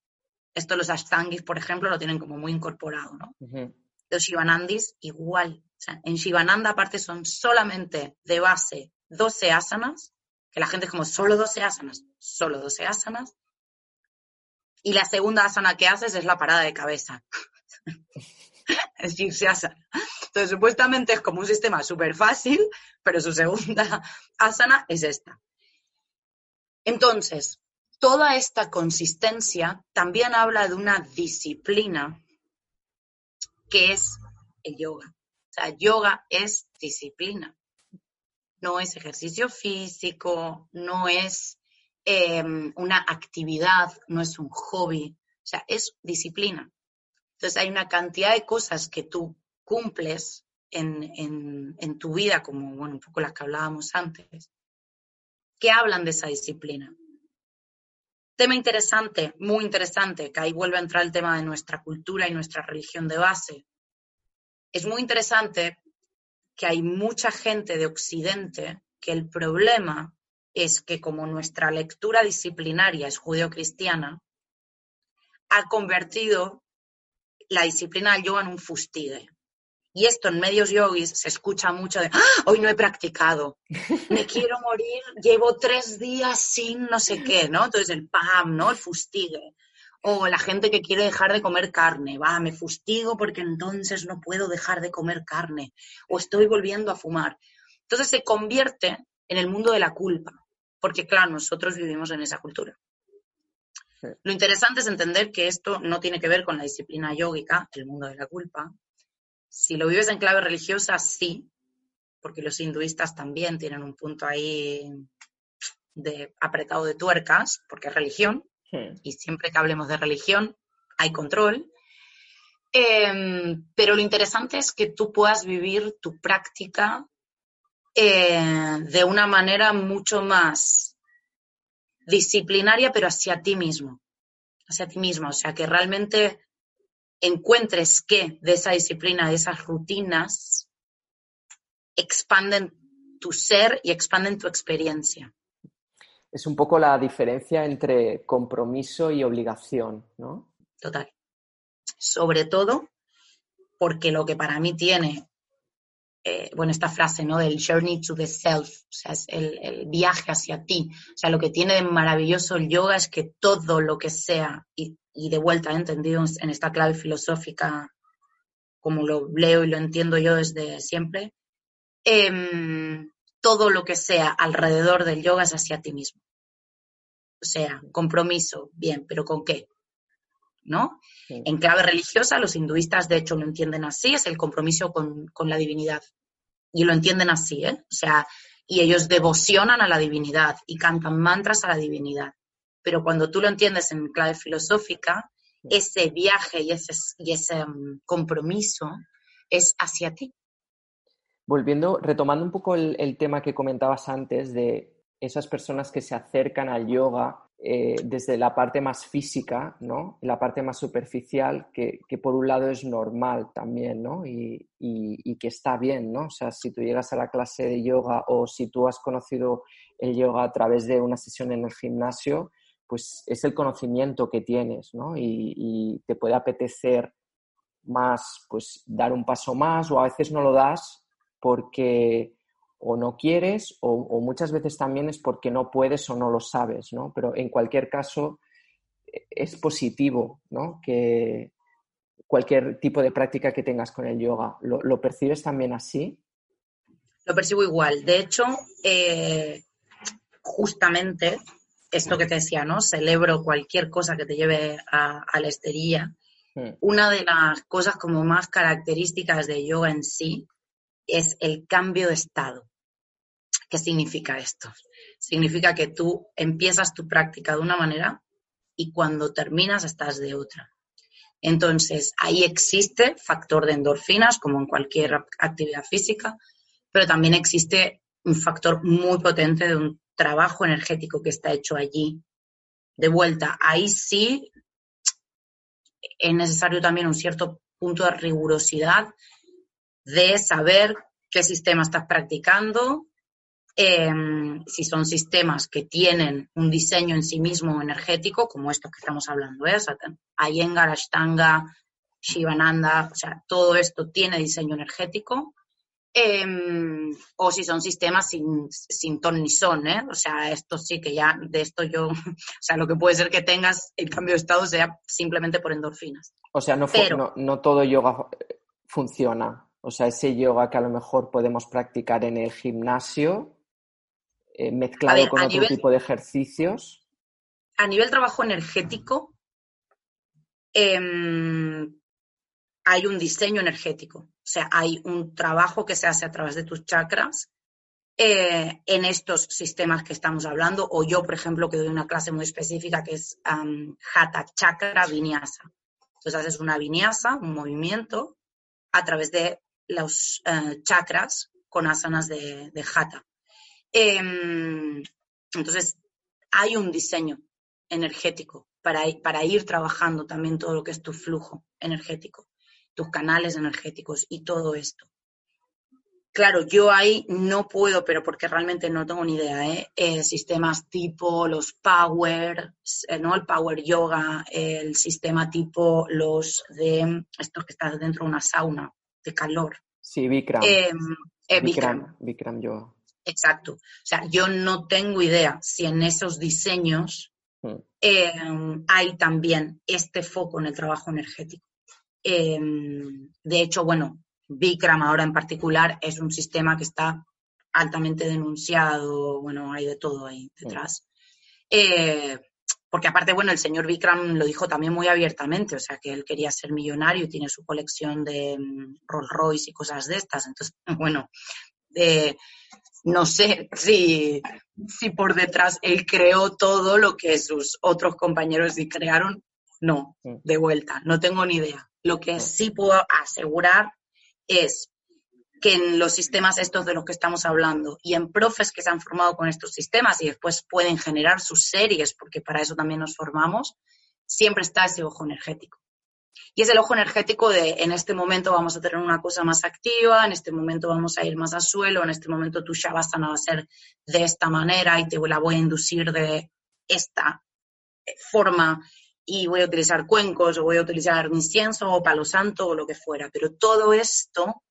Speaker 2: Esto los ashtangis, por ejemplo, lo tienen como muy incorporado, ¿no? Los shivanandis igual. en Shivananda aparte son solamente de base 12 asanas que la gente es como solo 12 asanas, solo 12 asanas. Y la segunda asana que haces es la parada de cabeza. es asana. Entonces, supuestamente es como un sistema súper fácil, pero su segunda asana es esta. Entonces, toda esta consistencia también habla de una disciplina que es el yoga. O sea, yoga es disciplina no es ejercicio físico, no es em, una actividad, no es un hobby, o sea, es disciplina. Entonces hay una cantidad de cosas que tú cumples en, en tu vida, como bueno, un poco las que hablábamos antes, que hablan de esa disciplina. Tema interesante, muy interesante, que ahí vuelve a entrar el tema de nuestra cultura y nuestra religión de base. Es muy interesante que hay mucha gente de Occidente que el problema es que como nuestra lectura disciplinaria es judeocristiana, ha convertido la disciplina del yoga en un fustigue. Y esto en medios yogis se escucha mucho de, ¡Ah! hoy no he practicado, me quiero morir, llevo tres días sin no sé qué, ¿no? Entonces el pam, ¿no? El fustigue. O la gente que quiere dejar de comer carne, va, me fustigo porque entonces no puedo dejar de comer carne. O estoy volviendo a fumar. Entonces se convierte en el mundo de la culpa, porque claro, nosotros vivimos en esa cultura. Lo interesante es entender que esto no tiene que ver con la disciplina yógica, el mundo de la culpa. Si lo vives en clave religiosa, sí, porque los hinduistas también tienen un punto ahí de apretado de tuercas, porque es religión, Hmm. Y siempre que hablemos de religión, hay control. Em, pero lo interesante es que tú puedas vivir tu práctica eh, de una manera mucho más disciplinaria, pero hacia ti mismo. Hacia ti mismo. O sea, que realmente encuentres que de esa disciplina, de esas rutinas, expanden tu ser y expanden tu experiencia
Speaker 1: es un poco la diferencia entre compromiso y obligación, ¿no?
Speaker 2: Total. Sobre todo porque lo que para mí tiene, eh, bueno, esta frase, ¿no? Del journey to the self, o sea, es el, viaje hacia ti. O sea, lo que tiene de maravilloso el yoga es que todo lo que sea, y, de vuelta, entendido en esta clave filosófica, como lo leo y lo entiendo yo desde siempre, em, todo lo que sea alrededor del yoga es hacia ti mismo. O sea, compromiso, bien, pero ¿con qué? ¿No? En clave religiosa, los hinduistas de hecho lo entienden así, es el compromiso con, la divinidad. Y lo entienden así, ¿eh? O sea, y ellos devocionan a la divinidad y cantan mantras a la divinidad. Pero cuando tú lo entiendes en clave filosófica, ese viaje y ese, y ese mm, compromiso es hacia ti.
Speaker 1: Volviendo, retomando un poco el, tema que comentabas antes de esas personas que se acercan al yoga eh, desde la parte más física, ¿no? La parte más superficial, que, por un lado es normal también, ¿no? Y, que está bien, ¿no? O sea, si tú llegas a la clase de yoga o si tú has conocido el yoga a través de una sesión en el gimnasio, pues es el conocimiento que tienes, ¿no? Y, te puede apetecer más, pues dar un paso más o a veces no lo das porque o no quieres o, muchas veces también es porque no puedes o no lo sabes, ¿no? Pero en cualquier caso e, es positivo, ¿no? Que cualquier tipo de práctica que tengas con el yoga. ¿Lo, percibes también así?
Speaker 2: Lo percibo igual. De hecho, eh, justamente esto que te decía, ¿no? Celebro cualquier cosa que te lleve a, la estería. Hmm. Una de las cosas como más características de yoga en sí es el cambio de estado. ¿Qué significa esto? Significa que tú empiezas tu práctica de una manera y cuando terminas estás de otra. Entonces, ahí existe factor de endorfinas, como en cualquier actividad física, pero también existe un factor muy potente de un trabajo energético que está hecho allí. De vuelta, ahí sí es necesario también un cierto punto de rigurosidad de saber qué sistema estás practicando, em, si son sistemas que tienen un diseño en sí mismo energético, como estos que estamos hablando, ¿eh? Iyengar, Ashtanga, Shivananda, o sea, todo esto tiene diseño energético, Em, o si son sistemas sin, sin ton ni son, ¿eh? O sea, esto sí que ya, de esto yo, o sea, lo que puede ser que tengas el cambio de estado sea simplemente por endorfinas.
Speaker 1: O sea, no, no, todo yoga funciona. O sea, ese yoga que a lo mejor podemos practicar en el gimnasio, eh, mezclado con otro tipo de ejercicios.
Speaker 2: A nivel trabajo energético, em, hay un diseño energético, o sea, hay un trabajo que se hace a través de tus chakras eh, en estos sistemas que estamos hablando, o yo, por ejemplo, que doy una clase muy específica que es Hatha Chakra Vinyasa. Entonces haces una vinyasa, un movimiento, a través de los eh, chakras con asanas de, de Hatha. Em, entonces, hay un diseño energético para, para ir trabajando también todo lo que es tu flujo energético tus canales energéticos y todo esto. Claro, yo ahí no puedo, pero porque realmente no tengo ni idea, ¿eh? eh sistemas tipo los Power, eh, ¿no? El Power Yoga, el sistema tipo los de estos que están dentro de una sauna de calor.
Speaker 1: Sí, Bikram. Eh, Bikram. Bikram Yoga.
Speaker 2: Exacto. O sea, yo no tengo idea si en esos diseños hmm. em, hay también este foco en el trabajo energético. Em, de hecho, bueno, Bikram ahora en particular es un sistema que está altamente denunciado, bueno, hay de todo ahí detrás. Eh, porque aparte, bueno, el señor Bikram lo dijo también muy abiertamente, o sea, que él quería ser millonario y tiene su colección de mm, Rolls Royce y cosas de estas. Entonces, bueno, eh, no sé si, si por detrás él creó todo lo que sus otros compañeros crearon. No, de vuelta, no tengo ni idea. Lo que sí puedo asegurar es que en los sistemas estos de los que estamos hablando y en profes que se han formado con estos sistemas y después pueden generar sus series, porque para eso también nos formamos, siempre está ese ojo energético. Y es el ojo energético de en este momento vamos a tener una cosa más activa, en este momento vamos a ir más a suelo, en este momento tu shavasana va a ser de esta manera y te la voy a inducir de esta forma y voy a utilizar cuencos o voy a utilizar incienso o palo santo o lo que fuera. Pero todo esto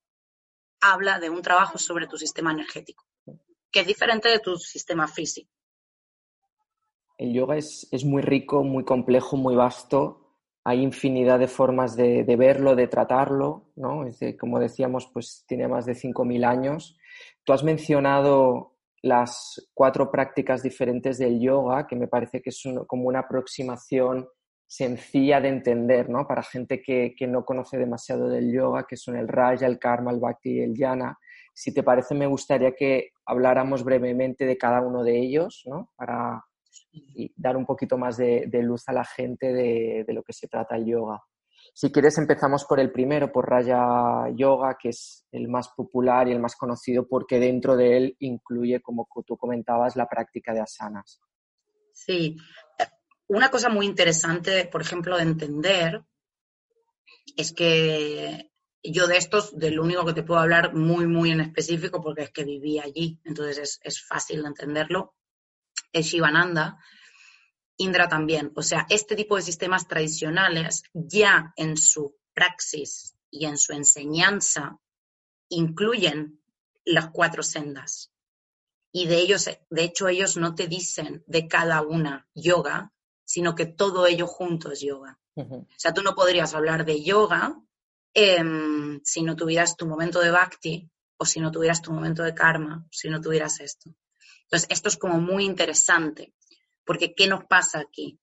Speaker 2: habla de un trabajo sobre tu sistema energético, que es diferente de tu sistema físico.
Speaker 1: El yoga es, muy rico, muy complejo, muy vasto. Hay infinidad de formas de, verlo, de tratarlo, ¿no? como decíamos, pues tiene más de 5.000 años. Tú has mencionado las cuatro prácticas diferentes del yoga, que me parece que es como una aproximación sencilla de entender, ¿no? Para gente que, no conoce demasiado del yoga, que son el Raja, el Karma, el Bhakti y el Jnana. Si te parece, me gustaría que habláramos brevemente de cada uno de ellos, ¿no? Para dar un poquito más de, luz a la gente de, lo que se trata el yoga. Si quieres, empezamos por el primero, por Raya Yoga, que es el más popular y el más conocido porque dentro de él incluye, como tú comentabas, la práctica de asanas.
Speaker 2: Sí, una cosa muy interesante, por ejemplo, de entender es que yo de estos, del único que te puedo hablar muy, muy en específico, porque es que viví allí, entonces es, fácil de entenderlo, es Shivananda. Indra también. O sea, este tipo de sistemas tradicionales ya en su praxis y en su enseñanza incluyen las cuatro sendas. Y de ellos, de hecho, ellos no te dicen de cada una yoga, sino que todo ello junto es yoga. O sea, tú no podrías hablar de yoga em, si no tuvieras tu momento de bhakti o si no tuvieras tu momento de karma, si no tuvieras esto. Entonces, esto es como muy interesante, porque ¿qué nos pasa aquí?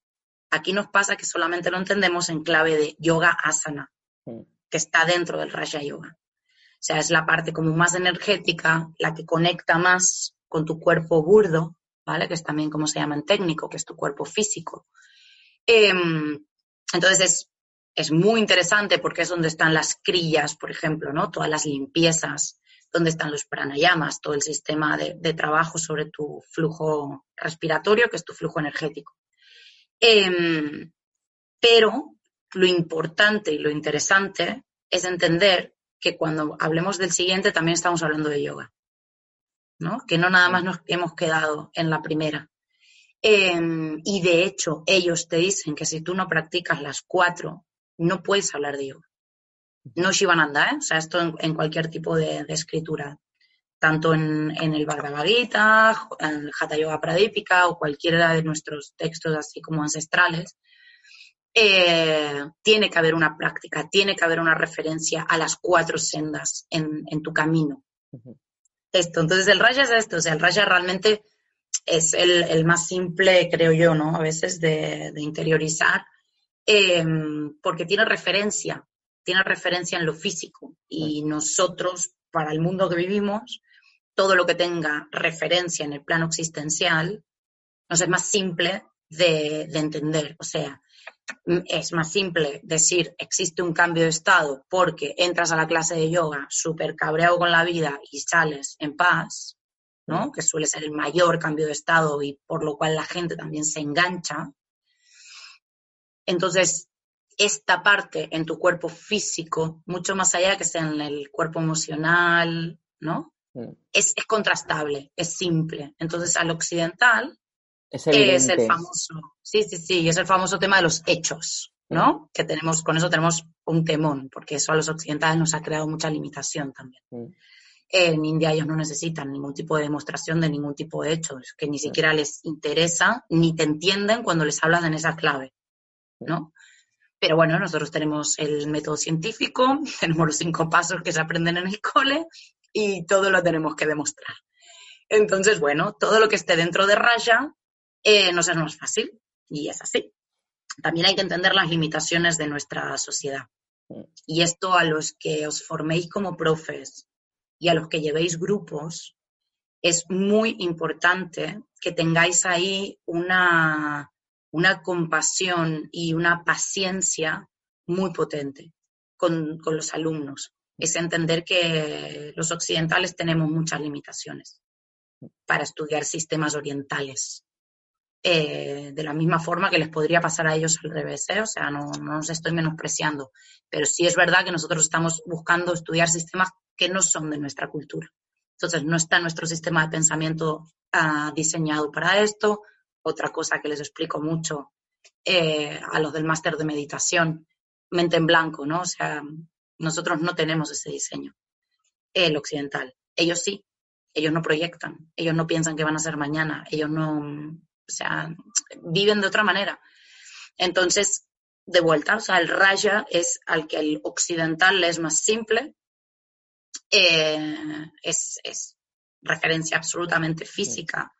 Speaker 2: Aquí nos pasa que solamente lo entendemos en clave de yoga asana, que está dentro del Raja Yoga. O sea, es la parte como más energética, la que conecta más con tu cuerpo burdo, ¿vale? Que es también como se llama en técnico, que es tu cuerpo físico. Em, entonces es, es, muy interesante porque es donde están las crillas, por ejemplo, ¿no? Todas las limpiezas, donde están los pranayamas, todo el sistema de, de trabajo sobre tu flujo respiratorio, que es tu flujo energético. Em, pero lo importante y lo interesante es entender que cuando hablemos del siguiente también estamos hablando de yoga, ¿no? Que no nada más nos hemos quedado en la primera. Em, y de hecho, ellos te dicen que si tú no practicas las cuatro, no puedes hablar de yoga. No Shivananda, ¿eh? O sea, esto en, cualquier tipo de, escritura, tanto en, el Bhagavad Gita, en el Hatha Yoga Pradipika o cualquiera de nuestros textos así como ancestrales, eh, tiene que haber una práctica, tiene que haber una referencia a las cuatro sendas en, tu camino. Esto, entonces el raya es esto, o sea, el raya realmente es el, más simple, creo yo, ¿no? A veces de, interiorizar, em, porque tiene referencia, tiene referencia en lo físico y nosotros, para el mundo que vivimos, todo lo que tenga referencia en el plano existencial, nos es más simple de, de entender. O sea, es más simple decir existe un cambio de estado porque entras a la clase de yoga súper cabreado con la vida y sales en paz, ¿no? Que suele ser el mayor cambio de estado y por lo cual la gente también se engancha. Entonces, esta parte en tu cuerpo físico, mucho más allá que sea en el cuerpo emocional, ¿no? Es, es contrastable, es simple. Entonces, al occidental, es, el famoso, sí, sí, sí, es el famoso tema de los hechos, ¿no? Que tenemos, con eso tenemos un temón, porque eso a los occidentales nos ha creado mucha limitación también. En India ellos no necesitan ningún tipo de demostración de ningún tipo de hechos, que ni siquiera les interesa, ni te entienden cuando les hablas en esa clave, ¿no? Pero bueno, nosotros tenemos el método científico, tenemos los cinco pasos que se aprenden en el cole y todo lo tenemos que demostrar. Entonces, bueno, todo lo que esté dentro de raya eh, nos es más fácil y es así. También hay que entender las limitaciones de nuestra sociedad. Y esto a los que os forméis como profes y a los que llevéis grupos, es muy importante que tengáis ahí una, una compasión y una paciencia muy potente con, con, los alumnos. Es entender que los occidentales tenemos muchas limitaciones para estudiar sistemas orientales. Eh, de la misma forma que les podría pasar a ellos al revés, ¿eh? o sea, no, no nos estoy menospreciando, pero sí es verdad que nosotros estamos buscando estudiar sistemas que no son de nuestra cultura. Entonces, no está nuestro sistema de pensamiento ah, diseñado para esto. Otra cosa que les explico mucho eh, a los del máster de meditación, mente en blanco, ¿no? O sea, nosotros no tenemos ese diseño, el occidental. Ellos sí, ellos no proyectan, ellos no piensan que van a ser mañana, ellos no, o sea, viven de otra manera. Entonces, de vuelta, o sea, el raya es al que el occidental le es más simple, eh, es, referencia absolutamente física.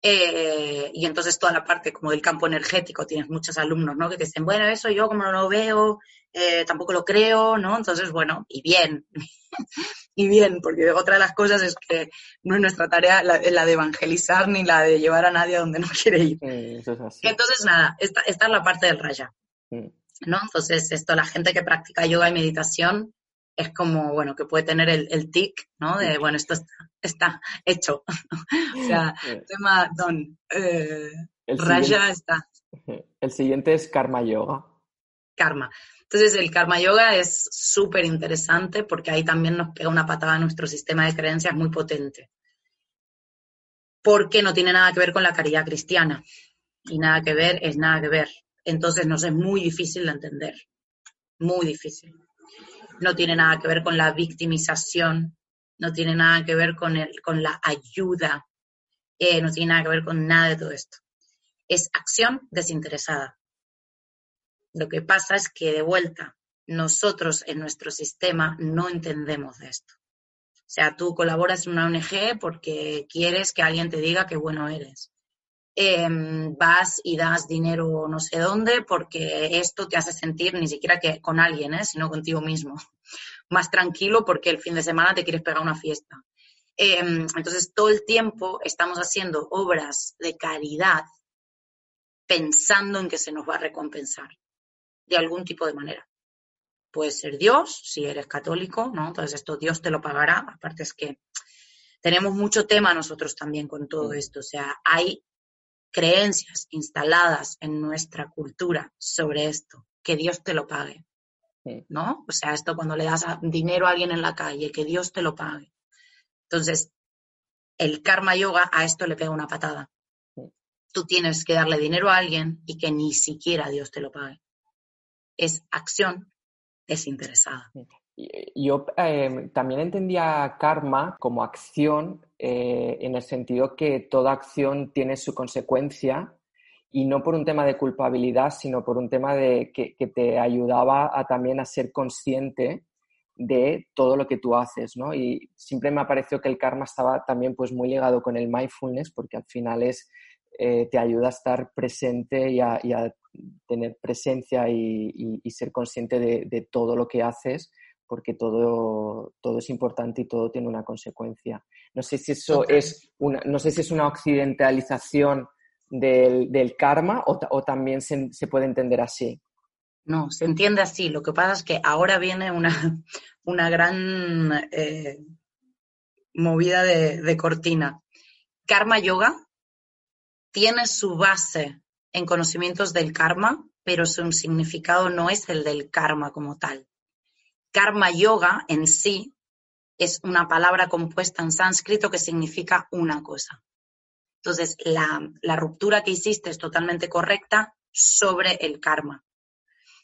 Speaker 2: Eh, y entonces toda la parte como del campo energético, tienes muchos alumnos, ¿no? Que te dicen, bueno, eso yo como no lo veo, eh, tampoco lo creo, ¿no? Entonces, bueno, y bien, y bien, porque otra de las cosas es que no es nuestra tarea la, de evangelizar ni la de llevar a nadie a donde no quiere ir. Entonces, nada, esta, esta, es la parte del raya, ¿no? Entonces, esto, la gente que practica yoga y meditación es como, bueno, que puede tener el, el tic, ¿no? De, bueno, esto está, hecho. o sea, tema don, eh, raya está.
Speaker 1: El siguiente es karma yoga.
Speaker 2: Karma. Entonces, el karma yoga es súper interesante porque ahí también nos pega una patada a nuestro sistema de creencias muy potente. Porque no tiene nada que ver con la caridad cristiana. y nada que ver es nada que ver. Entonces nos es muy difícil de entender, muy difícil. No tiene nada que ver con la victimización, no tiene nada que ver con, el, con la ayuda, eh, no tiene nada que ver con nada de todo esto. Es acción desinteresada. Lo que pasa es que de vuelta, nosotros en nuestro sistema no entendemos de esto. O sea, tú colaboras en una ONG porque quieres que alguien te diga qué bueno eres. Em, vas y das dinero no sé dónde porque esto te hace sentir ni siquiera que con alguien, ¿eh? sino contigo mismo. Más tranquilo porque el fin de semana te quieres pegar una fiesta. Em, entonces, todo el tiempo estamos haciendo obras de caridad pensando en que se nos va a recompensar de algún tipo de manera puede ser Dios, si eres católico, ¿no? Entonces esto Dios te lo pagará. Aparte es que tenemos mucho tema nosotros también con todo esto. O sea, hay creencias instaladas en nuestra cultura sobre esto, que Dios te lo pague, ¿no? O sea, esto cuando le das dinero a alguien en la calle, que Dios te lo pague. Entonces, el karma yoga a esto le pega una patada. Tú tienes que darle dinero a alguien y que ni siquiera Dios te lo pague. Es acción desinteresada.
Speaker 1: Yo em, también entendía karma como acción eh, en el sentido que toda acción tiene su consecuencia y no por un tema de culpabilidad, sino por un tema de que, te ayudaba a también a ser consciente de todo lo que tú haces, ¿no? Y siempre me ha parecido que el karma estaba también pues muy ligado con el mindfulness porque al final es, eh, te ayuda a estar presente y a, tener presencia y, ser consciente de, todo lo que haces, porque todo, todo es importante y todo tiene una consecuencia. No sé si eso es una, no sé si es una occidentalización del, karma o, también se, puede entender así.
Speaker 2: No, se entiende así. Lo que pasa es que ahora viene una, una gran eh, movida de, de cortina. Karma yoga tiene su base en conocimientos del karma, pero su significado no es el del karma como tal. Karma yoga en sí es una palabra compuesta en sánscrito que significa una cosa. Entonces, la, la, ruptura que hiciste es totalmente correcta sobre el karma.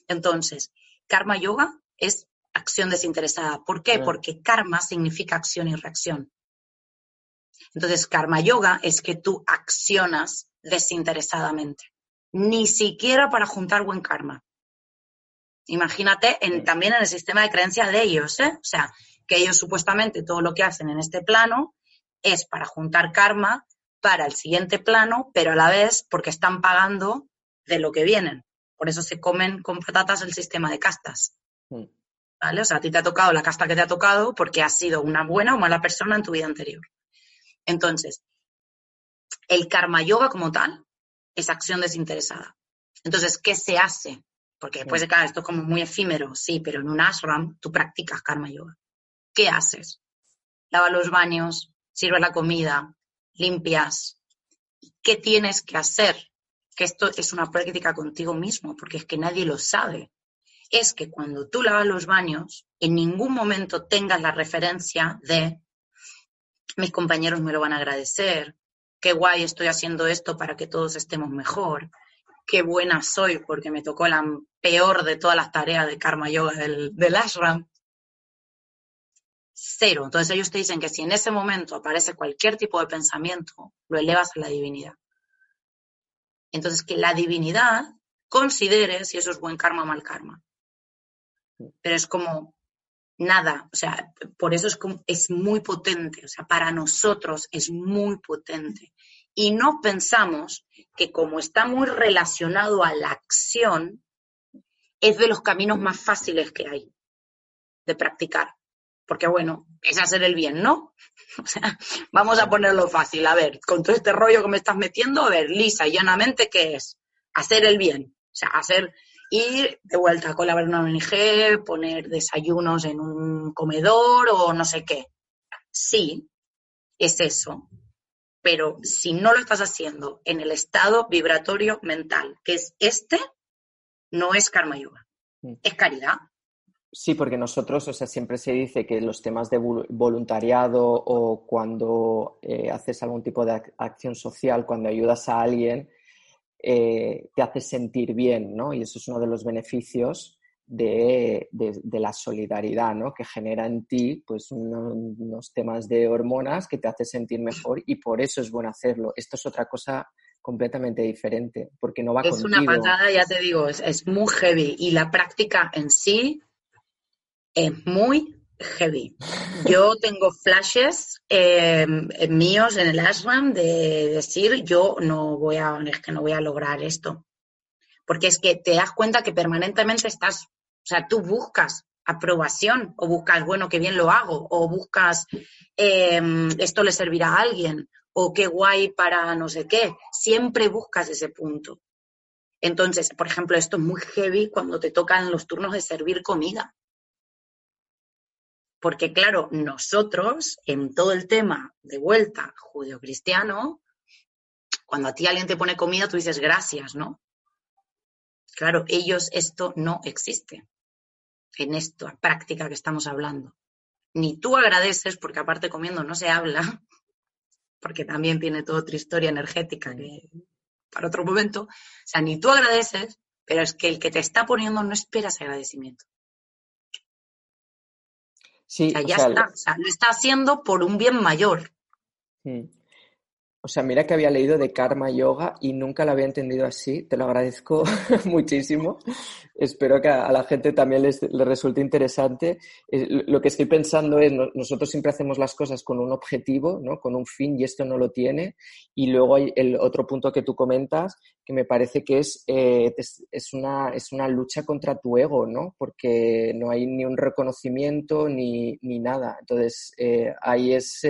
Speaker 2: Entonces, karma yoga es acción desinteresada. ¿Por qué? Porque karma significa acción y reacción. Entonces, karma yoga es que tú accionas desinteresadamente ni siquiera para juntar buen karma. Imagínate en, también en el sistema de creencias de ellos, ¿eh? O sea, que ellos supuestamente todo lo que hacen en este plano es para juntar karma para el siguiente plano, pero a la vez porque están pagando de lo que vienen. Por eso se comen con patatas el sistema de castas. Mm. ¿Vale? O sea, a ti te ha tocado la casta que te ha tocado porque has sido una buena o mala persona en tu vida anterior. Entonces, el karma yoga como tal es acción desinteresada. Entonces, ¿qué se hace? Porque después de cada esto es como muy efímero, sí, pero en un ashram tú practicas karma yoga. ¿Qué haces? Lava los baños, sirve la comida, limpias. ¿Qué tienes que hacer? Que esto es una práctica contigo mismo, porque es que nadie lo sabe. Es que cuando tú lavas los baños, en ningún momento tengas la referencia de mis compañeros me lo van a agradecer, qué guay estoy haciendo esto para que todos estemos mejor, qué buena soy porque me tocó la peor de todas las tareas de karma yoga del, del ashram. Cero. Entonces ellos te dicen que si en ese momento aparece cualquier tipo de pensamiento, lo elevas a la divinidad. Entonces que la divinidad considere si eso es buen karma o mal karma. Pero es como nada, o sea, por eso es, es muy potente, o sea, para nosotros es muy potente. Y no pensamos que como está muy relacionado a la acción, es de los caminos más fáciles que hay de practicar. Porque bueno, es hacer el bien, ¿no? O sea, vamos a ponerlo fácil. A ver, con todo este rollo que me estás metiendo, a ver, lisa y llanamente, ¿qué es? Hacer el bien. O sea, hacer ir de vuelta a colaborar en una ONG, poner desayunos en un comedor o no sé qué. Sí, es eso. Pero si no lo estás haciendo en el estado vibratorio mental, que es este, no es karma yoga, mm. es caridad.
Speaker 1: Sí, porque nosotros, o sea, siempre se dice que los temas de voluntariado o cuando eh, haces algún tipo de acción social, cuando ayudas a alguien, eh, te hace sentir bien, ¿no? Y eso es uno de los beneficios de, la solidaridad, ¿no? Que genera en ti pues unos, temas de hormonas que te hace sentir mejor y por eso es bueno hacerlo. Esto es otra cosa completamente diferente, porque no va
Speaker 2: es
Speaker 1: contigo.
Speaker 2: Es una patada, ya te digo, es, muy heavy y la práctica en sí es muy heavy. Yo tengo flashes eh, míos en el ashram de decir yo no voy a, es que no voy a lograr esto. Porque es que te das cuenta que permanentemente estás o sea, tú buscas aprobación o buscas, bueno, qué bien lo hago, o buscas, em, esto le servirá a alguien, o qué guay para no sé qué. Siempre buscas ese punto. Entonces, por ejemplo, esto es muy heavy cuando te tocan los turnos de servir comida. Porque claro, nosotros en todo el tema de vuelta judío-cristiano, cuando a ti alguien te pone comida, tú dices gracias, ¿no? Claro, ellos esto no existe en esta práctica que estamos hablando. Ni tú agradeces, porque aparte comiendo no se habla, porque también tiene toda otra historia energética que para otro momento. O sea, ni tú agradeces, pero es que el que te está poniendo no espera ese agradecimiento.
Speaker 1: Sí,
Speaker 2: o sea, ya está. O sea, lo está haciendo por un bien mayor.
Speaker 1: Mm. O sea, mira que había leído de karma yoga y nunca lo había entendido así. Te lo agradezco muchísimo. Espero que a la gente también les, resulte interesante. Lo que estoy pensando es, nosotros siempre hacemos las cosas con un objetivo, ¿no? con un fin, y esto no lo tiene. Y luego hay el otro punto que tú comentas, que me parece que es, eh, es, una, es una lucha contra tu ego, ¿no? porque no hay ni un reconocimiento ni, ni nada. Entonces, eh, ahí es...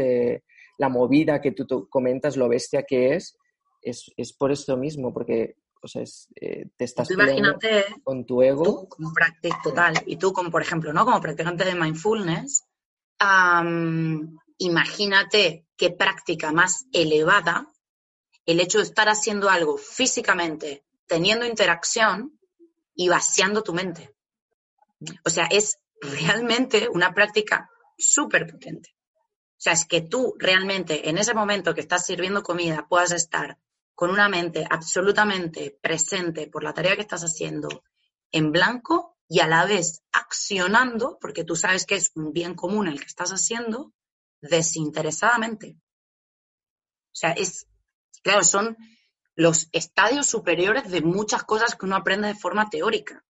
Speaker 1: La movida que tú, comentas, lo bestia que es, es, por esto mismo, porque o sea, eh, te estás
Speaker 2: imagínate
Speaker 1: con tu ego.
Speaker 2: Tú como practicante total, y tú como, por ejemplo, ¿no? Como practicante de mindfulness, imagínate qué práctica más elevada el hecho de estar haciendo algo físicamente, teniendo interacción y vaciando tu mente. O sea, es realmente una práctica súper potente. O sea, es que tú realmente en ese momento que estás sirviendo comida puedas estar con una mente absolutamente presente por la tarea que estás haciendo en blanco y a la vez accionando, porque tú sabes que es un bien común el que estás haciendo, desinteresadamente. O sea, es, claro, son los estadios superiores de muchas cosas que uno aprende de forma teórica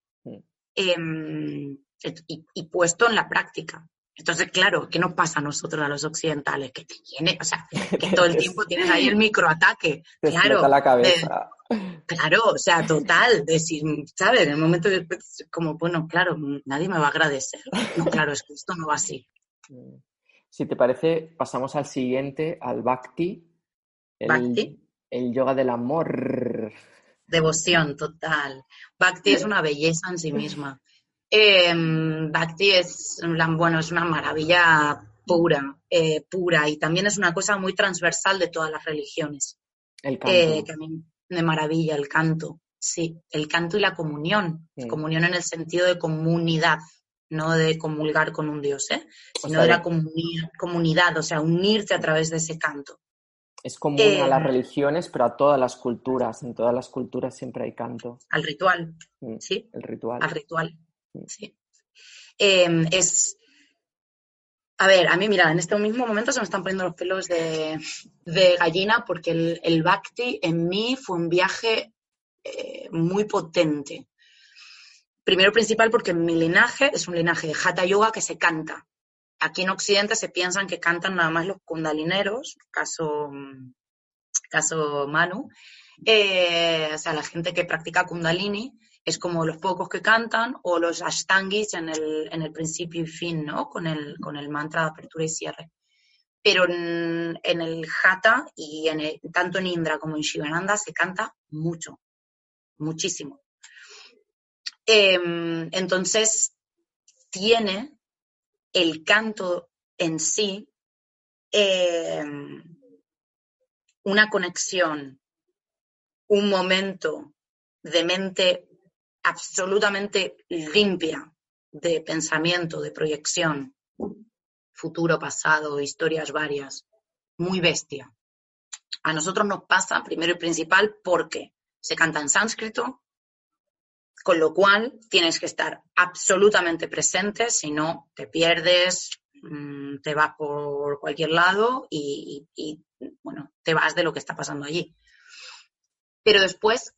Speaker 2: em, y, puesto en la práctica. Entonces, claro, ¿qué nos pasa a nosotros, a los occidentales? Que te tiene, o sea, que todo el tiempo tienes ahí el microataque.
Speaker 1: Te
Speaker 2: claro.
Speaker 1: la cabeza.
Speaker 2: claro, o sea, total. Decir, ¿sabes? En el momento de, como, bueno, claro, nadie me va a agradecer. No, claro, es que esto no va así.
Speaker 1: Si te parece, pasamos al siguiente, al Bhakti.
Speaker 2: El, ¿Bhakti?
Speaker 1: El yoga del amor.
Speaker 2: Devoción, total. Bhakti es una belleza en sí misma. Eh, Bhakti es, bueno, es una maravilla pura, eh, pura, y también es una cosa muy transversal de todas las religiones.
Speaker 1: El canto. Eh,
Speaker 2: que a mí me maravilla el canto, sí, el canto y la comunión. Comunión en el sentido de comunidad, no de comulgar con un dios, ¿eh? sino de la comunidad, o sea, unirte a través de ese canto.
Speaker 1: Es común a las religiones, pero a todas las culturas. En todas las culturas siempre hay canto.
Speaker 2: Al ritual, sí.
Speaker 1: El ritual.
Speaker 2: Al ritual. Sí. Em, es. A ver, a mí, mira, en este mismo momento se me están poniendo los pelos de, gallina porque el, Bhakti en mí fue un viaje eh, muy potente. Primero principal porque mi linaje es un linaje de Hatha Yoga que se canta. Aquí en Occidente se piensan que cantan nada más los kundalineros, caso, caso Manu, eh, o sea, la gente que practica kundalini, es como los pocos que cantan o los ashtangis en el, en el principio y fin, ¿no? Con el, con el mantra de apertura y cierre. Pero en, el Hatha y en tanto en Indra como en Shivananda se canta mucho, muchísimo. Em, entonces, tiene el canto en sí em, una conexión, un momento de mente absolutamente limpia de pensamiento, de proyección, futuro, pasado, historias varias, muy bestia. A nosotros nos pasa, primero y principal, porque se canta en sánscrito, con lo cual tienes que estar absolutamente presente, si no te pierdes, mm, te vas por cualquier lado y, bueno, te vas de lo que está pasando allí. Pero después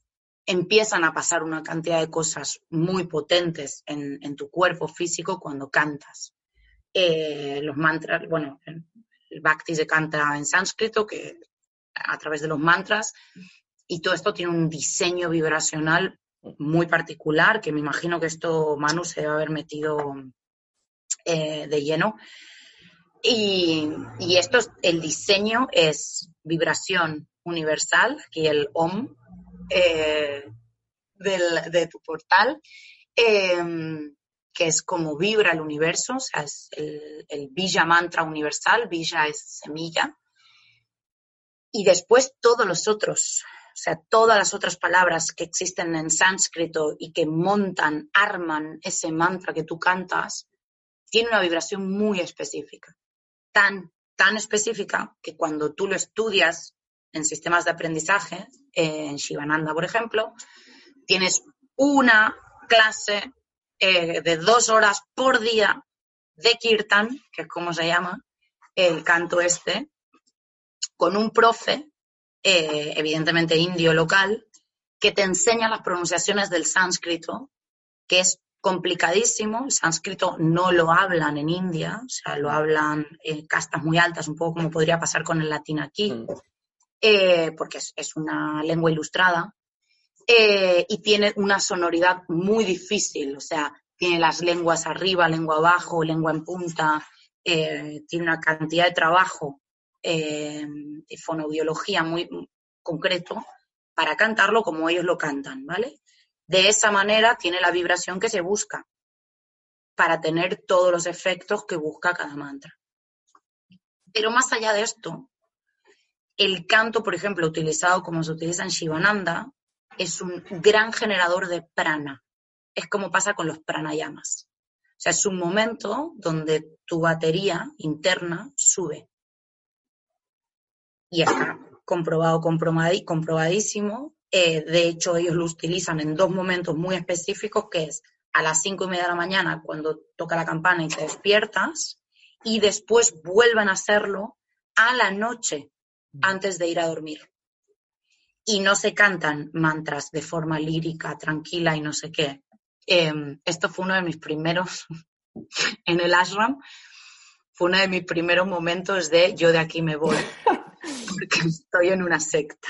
Speaker 2: empiezan a pasar una cantidad de cosas muy potentes en, tu cuerpo físico cuando cantas. Eh, los mantras, bueno, el bhakti se canta en sánscrito, que a través de los mantras, y todo esto tiene un diseño vibracional muy particular, que me imagino que esto Manu se debe haber metido eh, de lleno. Y, esto, el diseño es vibración universal, aquí el OM eh, de tu portal, em, que es como vibra el universo, o sea, es el, el Bija mantra universal, Bija es semilla. Y después todos los otros o sea, todas las otras palabras que existen en sánscrito y que montan, arman ese mantra que tú cantas, tiene una vibración muy específica. Tan, tan específica que cuando tú lo estudias en sistemas de aprendizaje, en Shivananda, por ejemplo, tienes una clase eh, de dos horas por día de kirtan, que es como se llama el canto este, con un profe eh, evidentemente indio local, que te enseña las pronunciaciones del sánscrito, que es complicadísimo. El sánscrito no lo hablan en India, o sea, lo hablan en castas muy altas, un poco como podría pasar con el latín aquí, mm. Eh, porque es, una lengua ilustrada. Eh, y tiene una sonoridad muy difícil, o sea, tiene las lenguas arriba, lengua abajo, lengua en punta, tiene una cantidad de trabajo eh, de fonoaudiología muy concreto para cantarlo como ellos lo cantan, ¿vale? De esa manera tiene la vibración que se busca para tener todos los efectos que busca cada mantra. Pero más allá de esto, el canto, por ejemplo, utilizado como se utiliza en Shivananda, es un gran generador de prana. Es como pasa con los pranayamas. O sea, es un momento donde tu batería interna sube y está comprobado, comprobadísimo. Eh, de hecho, ellos lo utilizan en dos momentos muy específicos, que es a las cinco y media de la mañana cuando toca la campana y te despiertas, y después vuelven a hacerlo a la noche antes de ir a dormir. Y no se cantan mantras de forma lírica, tranquila y no sé qué. Em, esto fue uno de mis primeros en el ashram, fue uno de mis primeros momentos de yo de aquí me voy. porque estoy en una secta.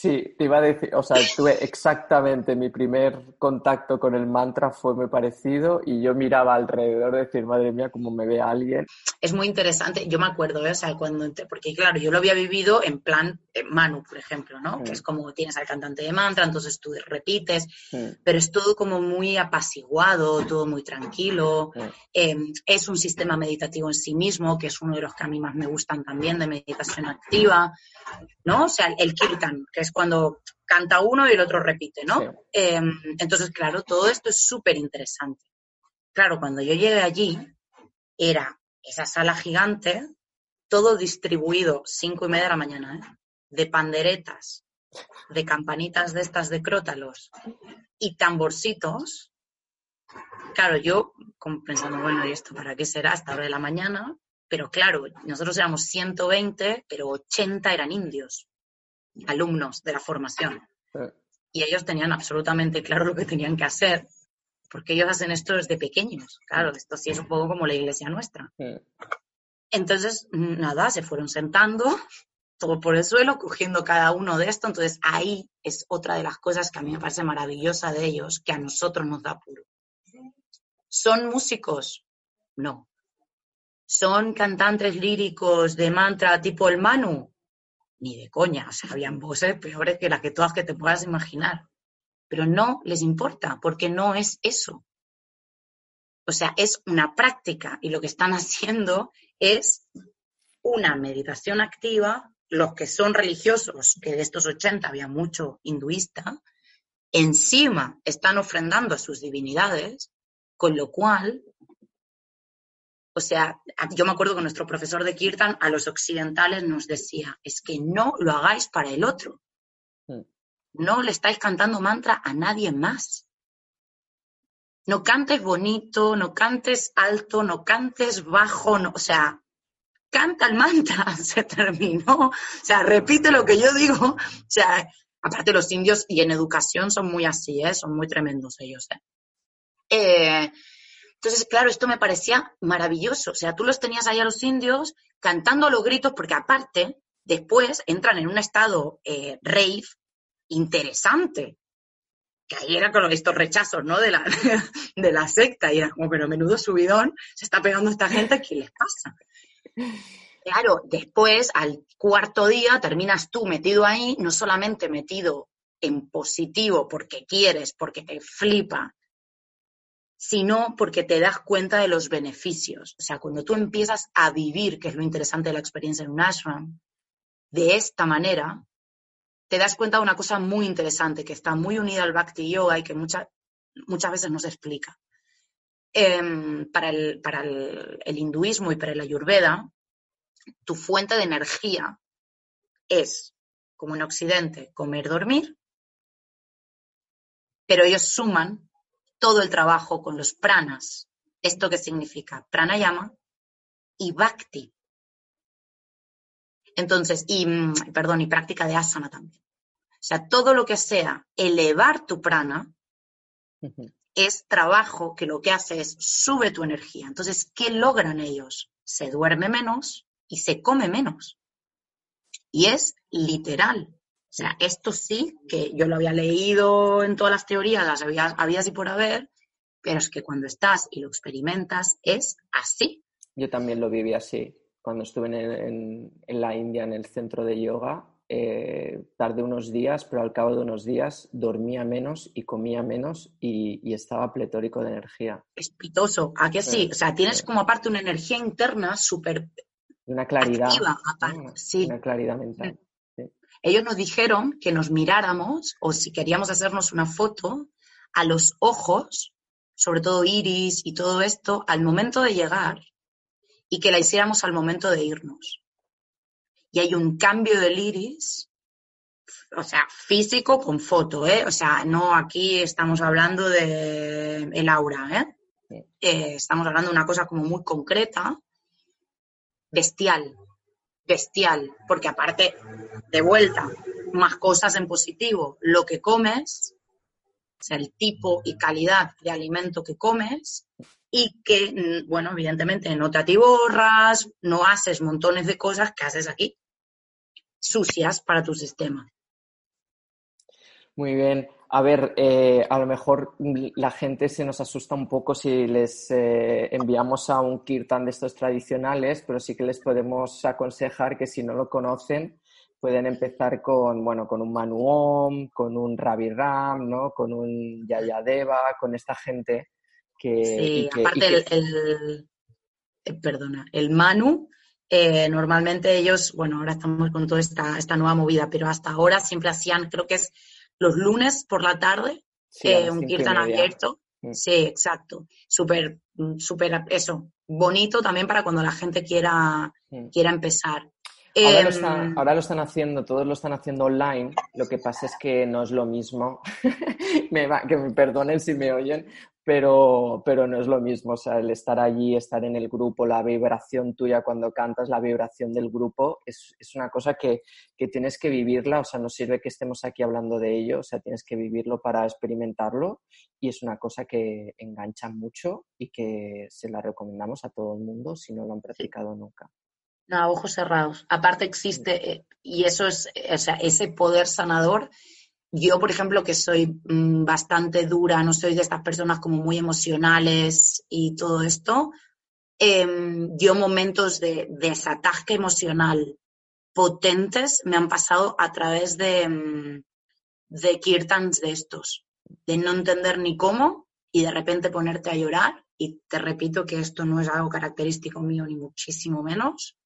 Speaker 1: Sí, te iba a decir, o sea, tuve exactamente mi primer contacto con el mantra fue muy parecido y yo miraba alrededor de decir, madre mía, cómo me ve alguien.
Speaker 2: Es muy interesante, yo me acuerdo, ¿eh? o sea, cuando, porque claro, yo lo había vivido en plan eh, Manu, por ejemplo, ¿no? Que es como tienes al cantante de mantra, entonces tú repites, pero es todo como muy apaciguado, todo muy tranquilo. Em, es un sistema meditativo en sí mismo, que es uno de los que a mí más me gustan también de meditación activa, ¿no? O sea, el kirtan, que es cuando canta uno y el otro repite, ¿no? Em, entonces, claro, todo esto es súper interesante. Claro, cuando yo llegué allí, era esa sala gigante, todo distribuido, cinco y media de la mañana, ¿eh? de panderetas, de campanitas de estas de crótalos y tamborcitos. Claro, yo pensando, bueno, ¿y esto para qué será esta hora de la mañana? Pero claro, nosotros éramos 120, pero 80 eran indios alumnos de la formación. Y ellos tenían absolutamente claro lo que tenían que hacer, porque ellos hacen esto desde pequeños. Claro, esto sí es un poco como la iglesia nuestra. Entonces, nada, se fueron sentando, todo por el suelo, cogiendo cada uno de esto. Entonces, ahí es otra de las cosas que a mí me parece maravillosa de ellos, que a nosotros nos da puro. ¿Son músicos? No. ¿Son cantantes líricos de mantra tipo el Manu? Ni de coña, o sea, habían voces peores que las que todas que te puedas imaginar. Pero no les importa, porque no es eso. O sea, es una práctica y lo que están haciendo es una meditación activa. Los que son religiosos, que de estos 80 había mucho hinduista, encima están ofrendando a sus divinidades, con lo cual o sea, yo me acuerdo que nuestro profesor de Kirtan a los occidentales nos decía, es que no lo hagáis para el otro. Mm. no le estáis cantando mantra a nadie más. No cantes bonito, no cantes alto, no cantes bajo, no, o sea, canta el mantra, se terminó. O sea, repite lo que yo digo. O sea, aparte los indios y en educación son muy así, ¿eh? son muy tremendos ellos. ¿eh? Eh, entonces, claro, esto me parecía maravilloso. O sea, tú los tenías ahí a los indios cantando los gritos, porque aparte, después entran en un estado eh, rave interesante que ahí era con estos rechazos, ¿no? De la, de la secta, y era como, pero menudo subidón, se está pegando esta gente, ¿qué les pasa? Claro, después, al cuarto día, terminas tú metido ahí, no solamente metido en positivo porque quieres, porque te flipa, sino porque te das cuenta de los beneficios. O sea, cuando tú empiezas a vivir, que es lo interesante de la experiencia en un ashram, de esta manera, te das cuenta de una cosa muy interesante que está muy unida al Bhakti Yoga y que muchas veces no se explica. Em, para, el, para el, hinduismo y para el ayurveda, tu fuente de energía es, como en Occidente, comer, dormir, pero ellos suman todo el trabajo con los pranas. ¿Esto qué significa? Pranayama y bhakti. Entonces, y, mm, perdón, y práctica de asana también. O sea, todo lo que sea elevar tu prana es trabajo que lo que hace es sube tu energía. Entonces, ¿qué logran ellos? Se duerme menos y se come menos. Y es literal. O sea, esto sí que yo lo había leído en todas las teorías, las había, había así por haber, pero es que cuando estás y lo experimentas es así.
Speaker 1: Yo también lo viví así cuando estuve en, la India, en el centro de yoga, eh, tardé unos días, pero al cabo de unos días dormía menos y comía menos y, estaba pletórico de energía.
Speaker 2: Espitoso, ¿a que sí? o sea, tienes como aparte una energía interna súper...
Speaker 1: Una claridad.
Speaker 2: sí.
Speaker 1: Una claridad mental.
Speaker 2: Ellos nos dijeron que nos miráramos o si queríamos hacernos una foto a los ojos, sobre todo iris y todo esto, al momento de llegar y que la hiciéramos al momento de irnos. Y hay un cambio del iris, o sea, físico con foto, ¿eh? O sea, no aquí estamos hablando de el aura, ¿eh? ¿eh? Estamos hablando de una cosa como muy concreta, bestial, bestial, porque aparte, de vuelta, más cosas en positivo, lo que comes, o sea, el tipo y calidad de alimento que comes, y que, mm, bueno, evidentemente no te atiborras, no haces montones de cosas que haces aquí, sucias para tu sistema.
Speaker 1: Muy bien. A ver, eh, a lo mejor la gente se nos asusta un poco si les eh, enviamos a un kirtan de estos tradicionales, pero sí que les podemos aconsejar que si no lo conocen, pueden empezar con, bueno, con un Manuom, con un Ravi Ram, ¿no? Con un Yayadeva, con esta gente
Speaker 2: Sí, aparte el, eh, perdona, el Manu, normalmente ellos, bueno, ahora estamos con toda esta, esta nueva movida, pero hasta ahora siempre hacían, creo que es los lunes por la tarde, eh, un kirtan abierto. Mm. Sí, exacto. Súper, mm, súper, eso, bonito también para cuando la gente quiera, mm. quiera empezar.
Speaker 1: Em, ahora, lo están haciendo, todos lo están haciendo online. Lo que pasa es que no es lo mismo. que me perdonen si me oyen, pero, pero no es lo mismo. O sea, el estar allí, estar en el grupo, la vibración tuya cuando cantas, la vibración del grupo, es, es una cosa que, que, tienes que vivirla. O sea, no sirve que estemos aquí hablando de ello, o sea, tienes que vivirlo para experimentarlo y es una cosa que engancha mucho y que se la recomendamos a todo el mundo si no lo han practicado nunca.
Speaker 2: No, ojos cerrados. Aparte existe, eh, y eso es, o sea, ese poder sanador yo, por ejemplo, que soy mm, bastante dura, no soy de estas personas como muy emocionales y todo esto, eh, yo momentos de desataque emocional potentes me han pasado a través de, mm, de kirtans de estos, de no entender ni cómo y de repente ponerte a llorar. Y te repito que esto no es algo característico mío, ni muchísimo menos.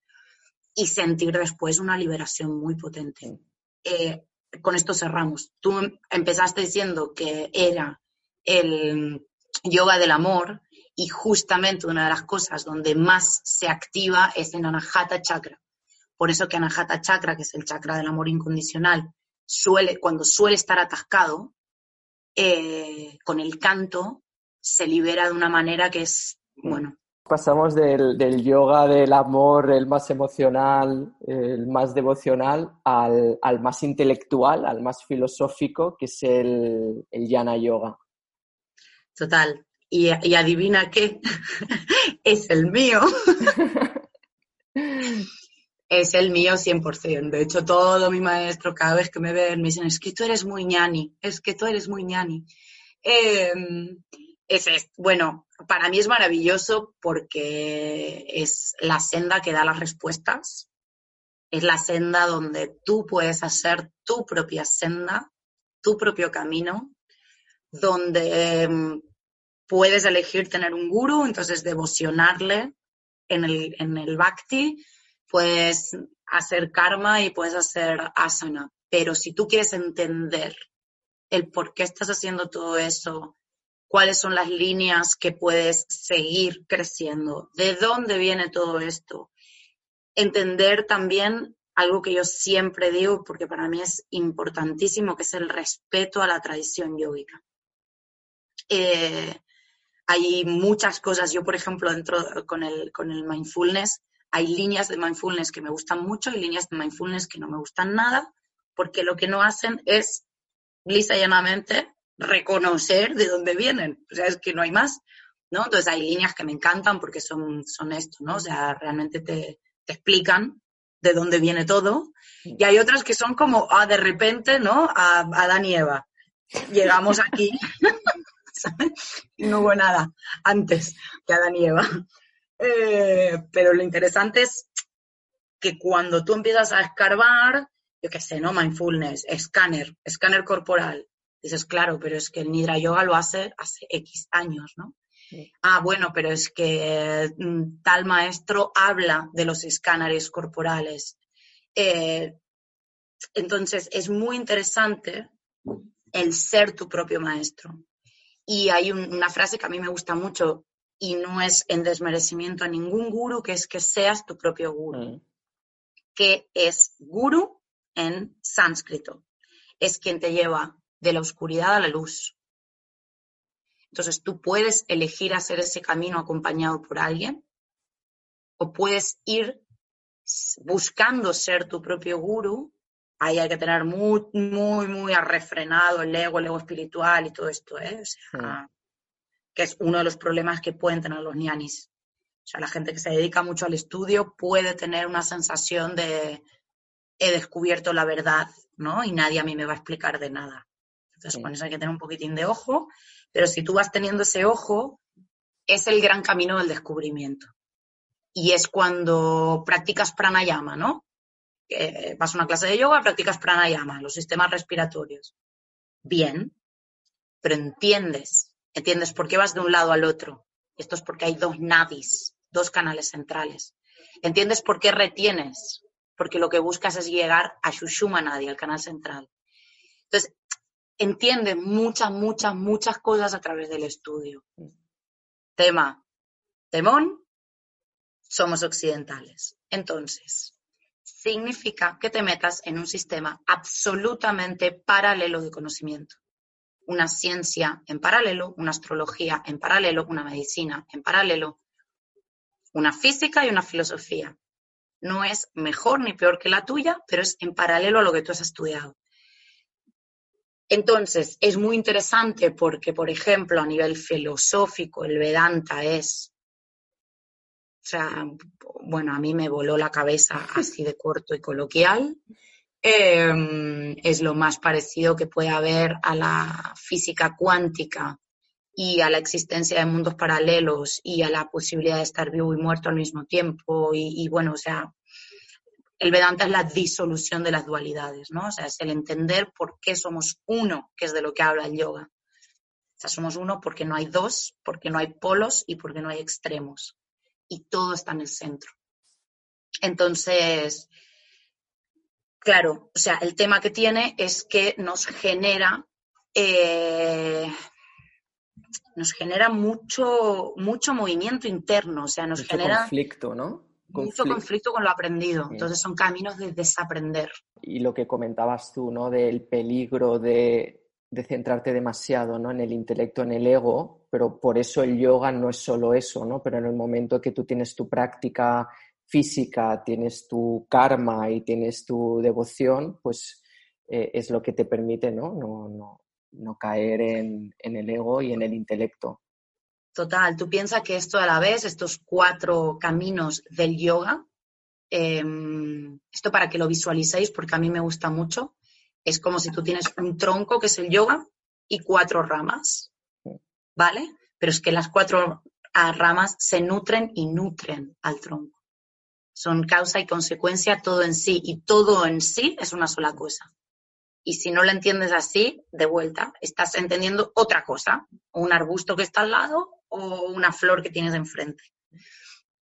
Speaker 2: Y sentir después una liberación muy potente. Eh, con esto cerramos. Tú empezaste diciendo que era el yoga del amor y justamente una de las cosas donde más se activa es en Anahata Chakra. Por eso que Anahata Chakra, que es el chakra del amor incondicional, suele, cuando suele estar atascado, eh, con el canto se libera de una manera que es, bueno.
Speaker 1: Pasamos del, yoga del amor, el más emocional, el más devocional, al, más intelectual, al más filosófico, que es el, el yana yoga.
Speaker 2: Total. Y, y adivina qué, es el mío. es el mío 100%. De hecho, todo mi maestro, cada vez que me ven, me dicen, es que tú eres muy ñani, es que tú eres muy ñani. Em, es, bueno, para mí es maravilloso porque es la senda que da las respuestas, es la senda donde tú puedes hacer tu propia senda, tu propio camino, donde em, puedes elegir tener un guru, entonces devocionarle en el, en el bhakti, puedes hacer karma y puedes hacer asana. Pero si tú quieres entender el por qué estás haciendo todo eso, cuáles son las líneas que puedes seguir creciendo, de dónde viene todo esto, entender también algo que yo siempre digo, porque para mí es importantísimo, que es el respeto a la tradición yógica. Eh, hay muchas cosas, yo por ejemplo, dentro con el, con el mindfulness, hay líneas de mindfulness que me gustan mucho y líneas de mindfulness que no me gustan nada, porque lo que no hacen es lisa y llanamente reconocer de dónde vienen. O sea, es que no hay más, ¿no? Entonces hay líneas que me encantan porque son, son esto, ¿no? O sea, realmente te, explican de dónde viene todo. Y hay otras que son como, ah, de repente, ¿no? A Adán y Eva. Llegamos aquí, Y no hubo nada antes que Adán y Eva. Eh, pero lo interesante es que cuando tú empiezas a escarbar, yo qué sé, ¿no? Mindfulness, escáner, escáner corporal. Dices, claro, pero es que el Nidra Yoga lo hace hace X años, ¿no? Ah, bueno, pero es que mm, tal maestro habla de los escáneres corporales. Eh, entonces, es muy interesante el ser tu propio maestro. Y hay una frase que a mí me gusta mucho y no es en desmerecimiento a ningún guru, que es que seas tu propio guru. Mm. Que es guru en sánscrito. Es quien te lleva de la oscuridad a la luz. Entonces tú puedes elegir hacer ese camino acompañado por alguien o puedes ir buscando ser tu propio guru. Ahí hay que tener muy, muy, muy arrefrenado el ego, el ego espiritual y todo esto, ¿eh? Mm que es uno de los problemas que pueden tener los ñanis. O sea, la gente que se dedica mucho al estudio puede tener una sensación de he descubierto la verdad, ¿no? Y nadie a mí me va a explicar de nada. Entonces, con eso hay que tener un poquitín de ojo, pero si tú vas teniendo ese ojo, es el gran camino del descubrimiento. Y es cuando practicas pranayama, ¿no? vas a una clase de yoga, practicas pranayama, los sistemas respiratorios. Bien, pero entiendes ¿Entiendes? ¿Por qué vas de un lado al otro? Esto es porque hay dos nadis, dos canales centrales. ¿Entiendes por qué retienes? Porque lo que buscas es llegar a Shushuma Nadi, al canal central. Entonces, entiende muchas, muchas, muchas cosas a través del estudio. Tema, temón, somos occidentales. Entonces, significa que te metas en un sistema absolutamente paralelo de conocimiento una ciencia en paralelo, una astrología en paralelo, una medicina en paralelo, una física y una filosofía. No es mejor ni peor que la tuya, pero es en paralelo a lo que tú has estudiado. Entonces, es muy interesante porque, por ejemplo, a nivel filosófico, el Vedanta es, o sea, bueno, a mí me voló la cabeza así de corto y coloquial. Em, es lo más parecido que puede haber a la física cuántica y a la existencia de mundos paralelos y a la posibilidad de estar vivo y muerto al mismo tiempo. Y, bueno, o sea, el Vedanta es la disolución de las dualidades, ¿no? O sea, es el entender por qué somos uno, que es de lo que habla el yoga. O sea, somos uno porque no hay dos, porque no hay polos y porque no hay extremos. Y todo está en el centro. Entonces, Claro, o sea, el tema que tiene es que nos genera, eh, nos genera mucho, mucho movimiento interno, o sea, nos genera...
Speaker 1: conflicto, ¿no?
Speaker 2: Mucho conflicto con lo aprendido. Entonces son caminos de desaprender.
Speaker 1: Y lo que comentabas tú, ¿no? Del peligro de, de centrarte demasiado ¿no? en el intelecto, en el ego, pero por eso el yoga no es solo eso, ¿no? Pero en el momento que tú tienes tu práctica física, tienes tu karma y tienes tu devoción, pues eh, es lo que te permite ¿no? No, no, no caer en, en, el ego y en el intelecto.
Speaker 2: Total, tú piensas que esto a la vez, estos cuatro caminos del yoga, em, esto para que lo visualicéis, porque a mí me gusta mucho, es como si tú tienes un tronco, que es el yoga, y cuatro ramas, ¿vale? Pero es que las cuatro ah, ramas se nutren y nutren al tronco son causa y consecuencia todo en sí y todo en sí es una sola cosa. Y si no lo entiendes así, de vuelta, estás entendiendo otra cosa, un arbusto que está al lado o una flor que tienes enfrente.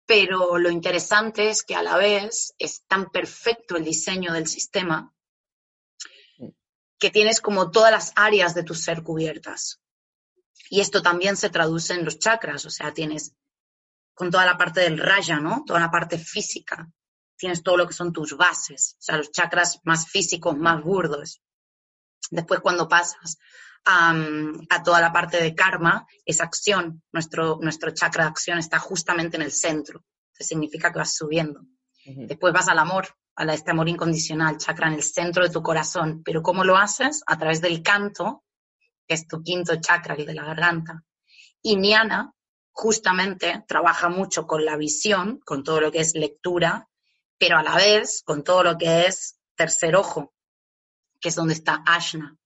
Speaker 2: Pero lo interesante es que a la vez es tan perfecto el diseño del sistema que tienes como todas las áreas de tu ser cubiertas. Y esto también se traduce en los chakras, o sea, tienes con toda la parte del raya, ¿no? Toda la parte física. Tienes todo lo que son tus bases, o sea, los chakras más físicos, más burdos. Después cuando pasas a, toda la parte de karma, es acción. Nuestro, nuestro chakra de acción está justamente en el centro. Eso significa que vas subiendo. Después vas al amor, a este amor incondicional, chakra en el centro de tu corazón. Pero ¿cómo lo haces? A través del canto, que es tu quinto chakra, el de la garganta. Y Niana, justamente trabaja mucho con la visión, con todo lo que es lectura, pero a la vez con todo lo que es tercer ojo, que es donde está Ashna.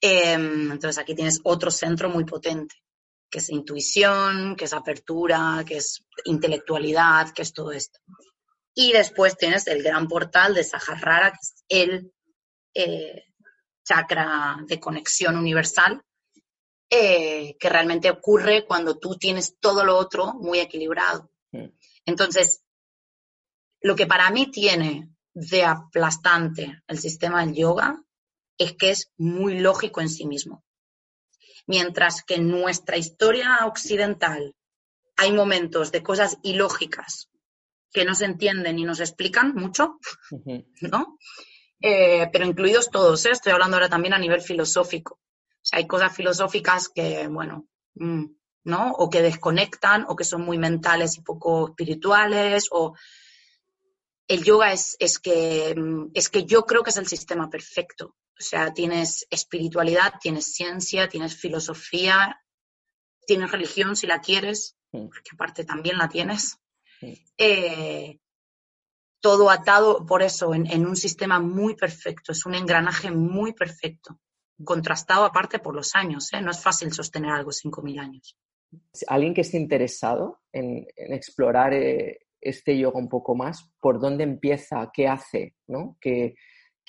Speaker 2: Em, entonces aquí tienes otro centro muy potente, que es intuición, que es apertura, que es intelectualidad, que es todo esto. Y después tienes el gran portal de Sahasrara, que es el eh, chakra de conexión universal, eh, que realmente ocurre cuando tú tienes todo lo otro muy equilibrado. Entonces, lo que para mí tiene de aplastante el sistema del yoga es que es muy lógico en sí mismo. Mientras que en nuestra historia occidental hay momentos de cosas ilógicas que no se entienden y nos explican mucho, ¿no? Eh, pero incluidos todos, ¿eh? estoy hablando ahora también a nivel filosófico hay cosas filosóficas que, bueno, mm, ¿no? O que desconectan o que son muy mentales y poco espirituales o el yoga es, es, que, mm, es que yo creo que es el sistema perfecto. O sea, tienes espiritualidad, tienes ciencia, tienes filosofía, tienes religión si la quieres, porque aparte también la tienes. Eh, todo atado por eso en, en, un sistema muy perfecto, es un engranaje muy perfecto contrastado aparte por los años. ¿eh? No es fácil sostener algo 5.000 años.
Speaker 1: Alguien que esté interesado en, explorar eh, este yoga un poco más, ¿por dónde empieza? ¿Qué hace? ¿no? ¿Qué,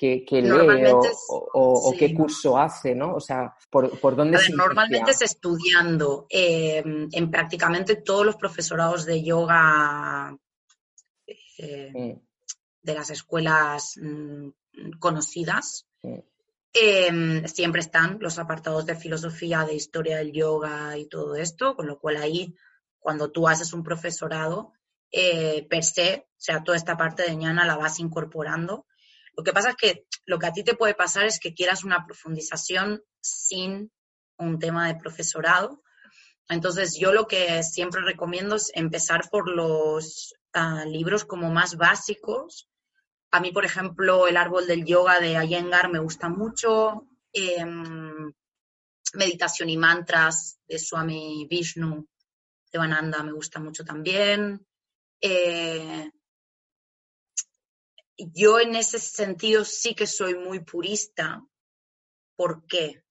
Speaker 1: lee o, qué curso hace? ¿no? O sea, ¿por, por dónde
Speaker 2: se Normalmente es estudiando eh, en prácticamente todos los profesorados de yoga mm. de las escuelas mm, conocidas. Mm. Em, siempre están los apartados de filosofía, de historia del yoga y todo esto, con lo cual ahí, cuando tú haces un profesorado, eh, per se, o sea, toda esta parte de ñana la vas incorporando. Lo que pasa es que lo que a ti te puede pasar es que quieras una profundización sin un tema de profesorado. Entonces, yo lo que siempre recomiendo es empezar por los ah, libros como más básicos, a mí, por ejemplo, el árbol del yoga de Iyengar me gusta mucho. Em, meditación y mantras de Swami Vishnu de Vananda me gusta mucho también. Eh, yo en ese sentido sí que soy muy purista. ¿Por qué?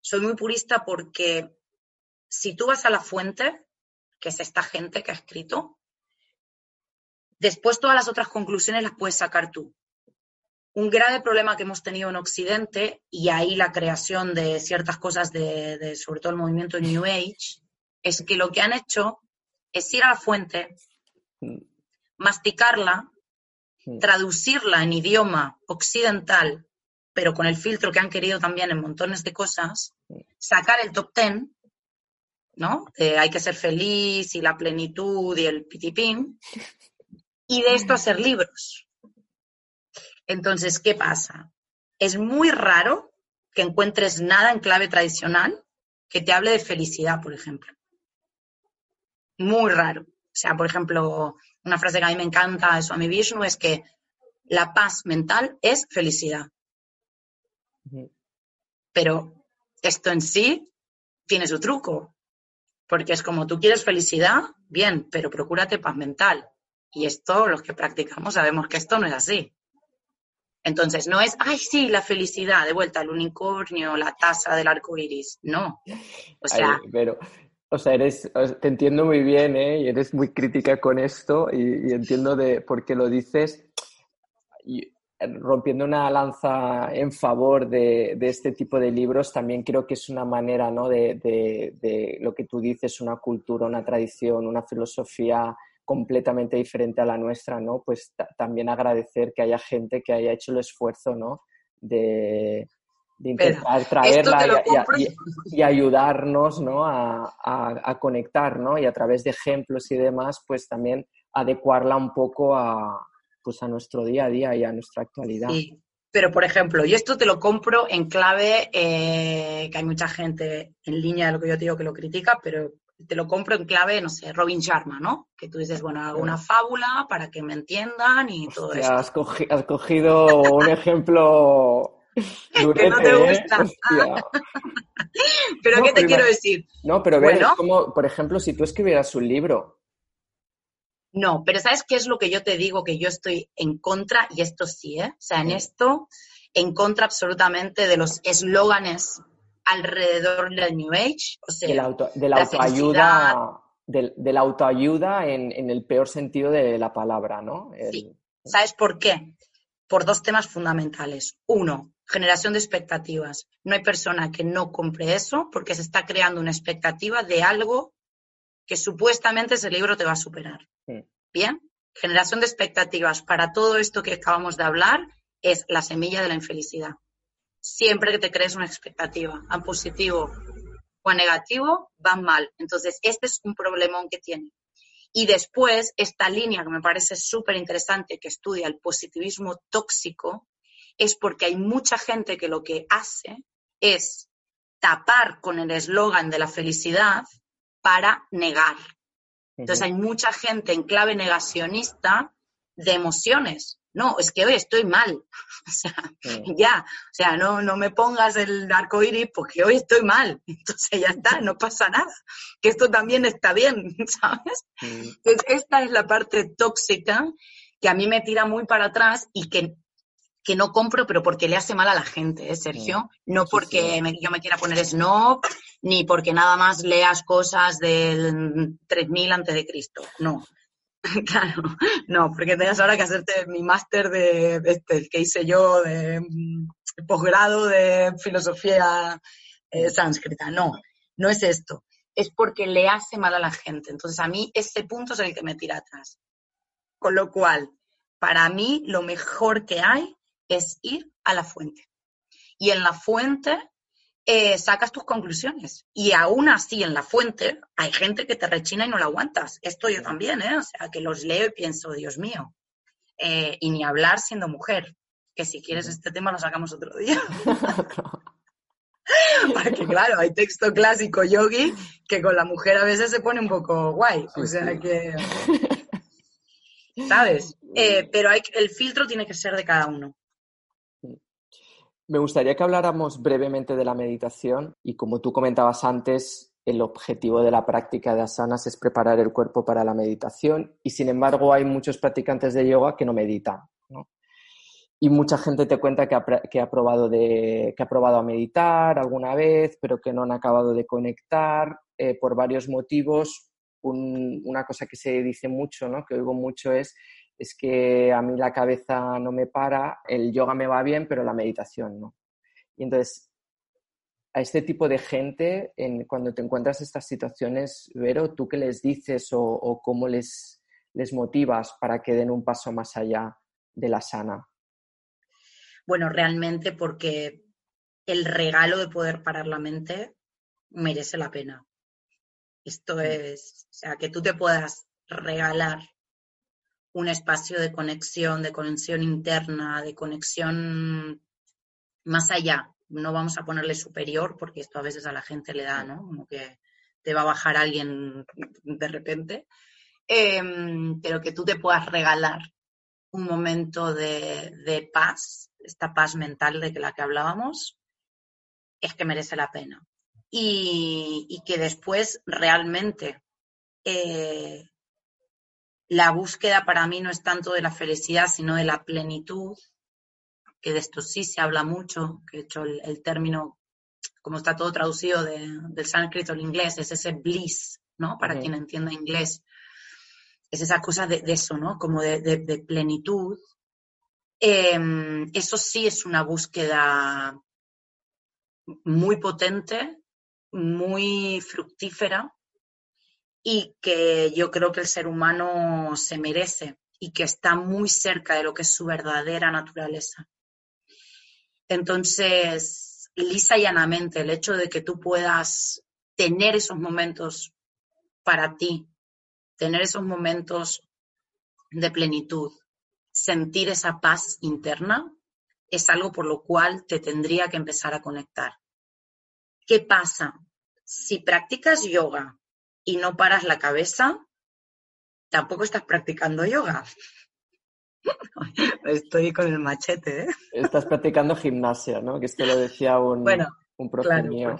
Speaker 2: Soy muy purista porque si tú vas a la fuente, que es esta gente que ha escrito, Después todas las otras conclusiones las puedes sacar tú. Un grave problema que hemos tenido en Occidente, y ahí la creación de ciertas cosas de, sobre todo el movimiento New Age, es que lo que han hecho es ir a la fuente, masticarla, traducirla en idioma occidental, pero con el filtro que han querido también en montones de cosas, sacar el top ten, ¿no? hay que ser feliz y la plenitud y el pitipín, y de esto hacer libros. Entonces, ¿qué pasa? Es muy raro que encuentres nada en clave tradicional que te hable de felicidad, por ejemplo. Muy raro. O sea, por ejemplo, una frase que a mí me encanta de Swami Vishnu es que la paz mental es felicidad. Pero esto en sí tiene su truco, porque es como tú quieres felicidad, bien, pero procúrate paz mental. Y esto, los que practicamos, sabemos que esto no es así. Entonces, no es, ay, sí, la felicidad, de vuelta, el unicornio, la taza del arco iris. No. O sea.
Speaker 1: pero, o sea, eres, te entiendo muy bien, ¿eh? Y eres muy crítica con esto y, entiendo de por qué lo dices. Y, rompiendo una lanza en favor de, este tipo de libros, también creo que es una manera ¿no? de, lo que tú dices, una cultura, una tradición, una filosofía completamente diferente a la nuestra, ¿no? Pues también agradecer que haya gente que haya hecho el esfuerzo, ¿no? De, intentar traerla y, ayudarnos, ¿no? A, a, conectar, ¿no? Y a través de ejemplos y demás, pues también adecuarla un poco a, pues a nuestro día a día y a nuestra actualidad. Sí,
Speaker 2: pero por ejemplo, yo esto te lo compro en clave, eh, que hay mucha gente en línea de lo que yo te digo que lo critica, pero te lo compro en clave, no sé, Robin Sharma, ¿no? Que tú dices, bueno, hago una fábula para que me entiendan y todo eso.
Speaker 1: Has, has cogido un ejemplo
Speaker 2: que no te ¿eh? gusta. pero ¿qué te quiero decir?
Speaker 1: No, pero ve, como, por ejemplo, si tú escribieras un libro
Speaker 2: no, pero ¿sabes qué es lo que yo te digo? Que yo estoy en contra, y esto sí, ¿eh? O sea, en esto, en contra absolutamente de los eslóganes alrededor del New Age. O sea,
Speaker 1: de la, autoayuda, de, la autoayuda en, el peor sentido de la palabra, ¿no?
Speaker 2: Sí. ¿Sabes por qué? Por dos temas fundamentales. Uno, generación de expectativas. No hay persona que no compre eso porque se está creando una expectativa de algo que supuestamente ese libro te va a superar. Bien, generación de expectativas para todo esto que acabamos de hablar es la semilla de la infelicidad. Siempre que te crees una expectativa, a positivo o a negativo, van mal. Entonces, este es un problemón que tiene. Y después, esta línea que me parece súper interesante que estudia el positivismo tóxico, es porque hay mucha gente que lo que hace es tapar con el eslogan de la felicidad para negar. Entonces hay mucha gente en clave negacionista de emociones. No, es que hoy estoy mal. O sea, ya, o sea, no, no me pongas el arco iris porque hoy estoy mal. Entonces ya está, no pasa nada. Que esto también está bien, ¿sabes? Entonces, esta es la parte tóxica que a mí me tira muy para atrás y que que no compro, pero porque le hace mal a la gente, ¿eh, Sergio? No porque yo me quiera poner snob, ni porque nada más leas cosas del 3000 antes de Cristo. No. Claro, no, porque tengas ahora que hacerte mi máster de, este, que hice yo, de mm, posgrado de filosofía eh, sánscrita. No, no es esto. Es porque le hace mal a la gente. Entonces, a mí ese punto es el que me tira atrás. Con lo cual, para mí, lo mejor que hay es ir a la fuente. Y en la fuente eh, sacas tus conclusiones. Y aún así, en la fuente, hay gente que te rechina y no la aguantas. Esto yo también, ¿eh? O sea, que los leo y pienso, Dios mío. Eh, y ni hablar siendo mujer. Que si quieres este tema lo sacamos otro día. Porque claro, hay texto clásico yogi que con la mujer a veces se pone un poco guay. O sea que... ¿Sabes? Eh, pero hay, el filtro tiene que ser de cada uno.
Speaker 1: Me gustaría que habláramos brevemente de la meditación y como tú comentabas antes, el objetivo de la práctica de asanas es preparar el cuerpo para la meditación y sin embargo hay muchos practicantes de yoga que no meditan. Y mucha gente te cuenta que ha, probado de, que ha probado a meditar alguna vez, pero que no han acabado de conectar eh, por varios motivos. una cosa que se dice mucho, ¿no? que oigo mucho es es que a mí la cabeza no me para, el yoga me va bien, pero la meditación no. Y entonces, a este tipo de gente, en, cuando te encuentras estas situaciones, Vero, ¿tú qué les dices o, cómo les, les motivas para que den un paso más allá de la sana?
Speaker 2: Bueno, realmente porque el regalo de poder parar la mente merece la pena. Esto mm. es, o sea, que tú te puedas regalar un espacio de conexión, de conexión interna, de conexión más allá. No vamos a ponerle superior porque esto a veces a la gente le da, ¿no? Como que te va a bajar alguien de repente. Em, pero que tú te puedas regalar un momento de, paz, esta paz mental de la que hablábamos, es que merece la pena. Y, que después realmente eh, la búsqueda para mí no es tanto de la felicidad, sino de la plenitud, que de esto sí se habla mucho, que de hecho el, término, como está todo traducido del sánscrito al inglés, es ese bliss, ¿no? Para quien entienda inglés. Es esa cosa de, eso, ¿no? Como de, plenitud. Em, eso sí es una búsqueda muy potente, muy fructífera, y que yo creo que el ser humano se merece y que está muy cerca de lo que es su verdadera naturaleza. Entonces, lisa y llanamente, el hecho de que tú puedas tener esos momentos para ti, tener esos momentos de plenitud, sentir esa paz interna, es algo por lo cual te tendría que empezar a conectar. ¿Qué pasa? Si practicas yoga y no paras la cabeza, tampoco estás practicando yoga. Estoy con el machete, ¿eh?
Speaker 1: Estás practicando gimnasia, ¿no? Que esto lo decía un, un profe mío.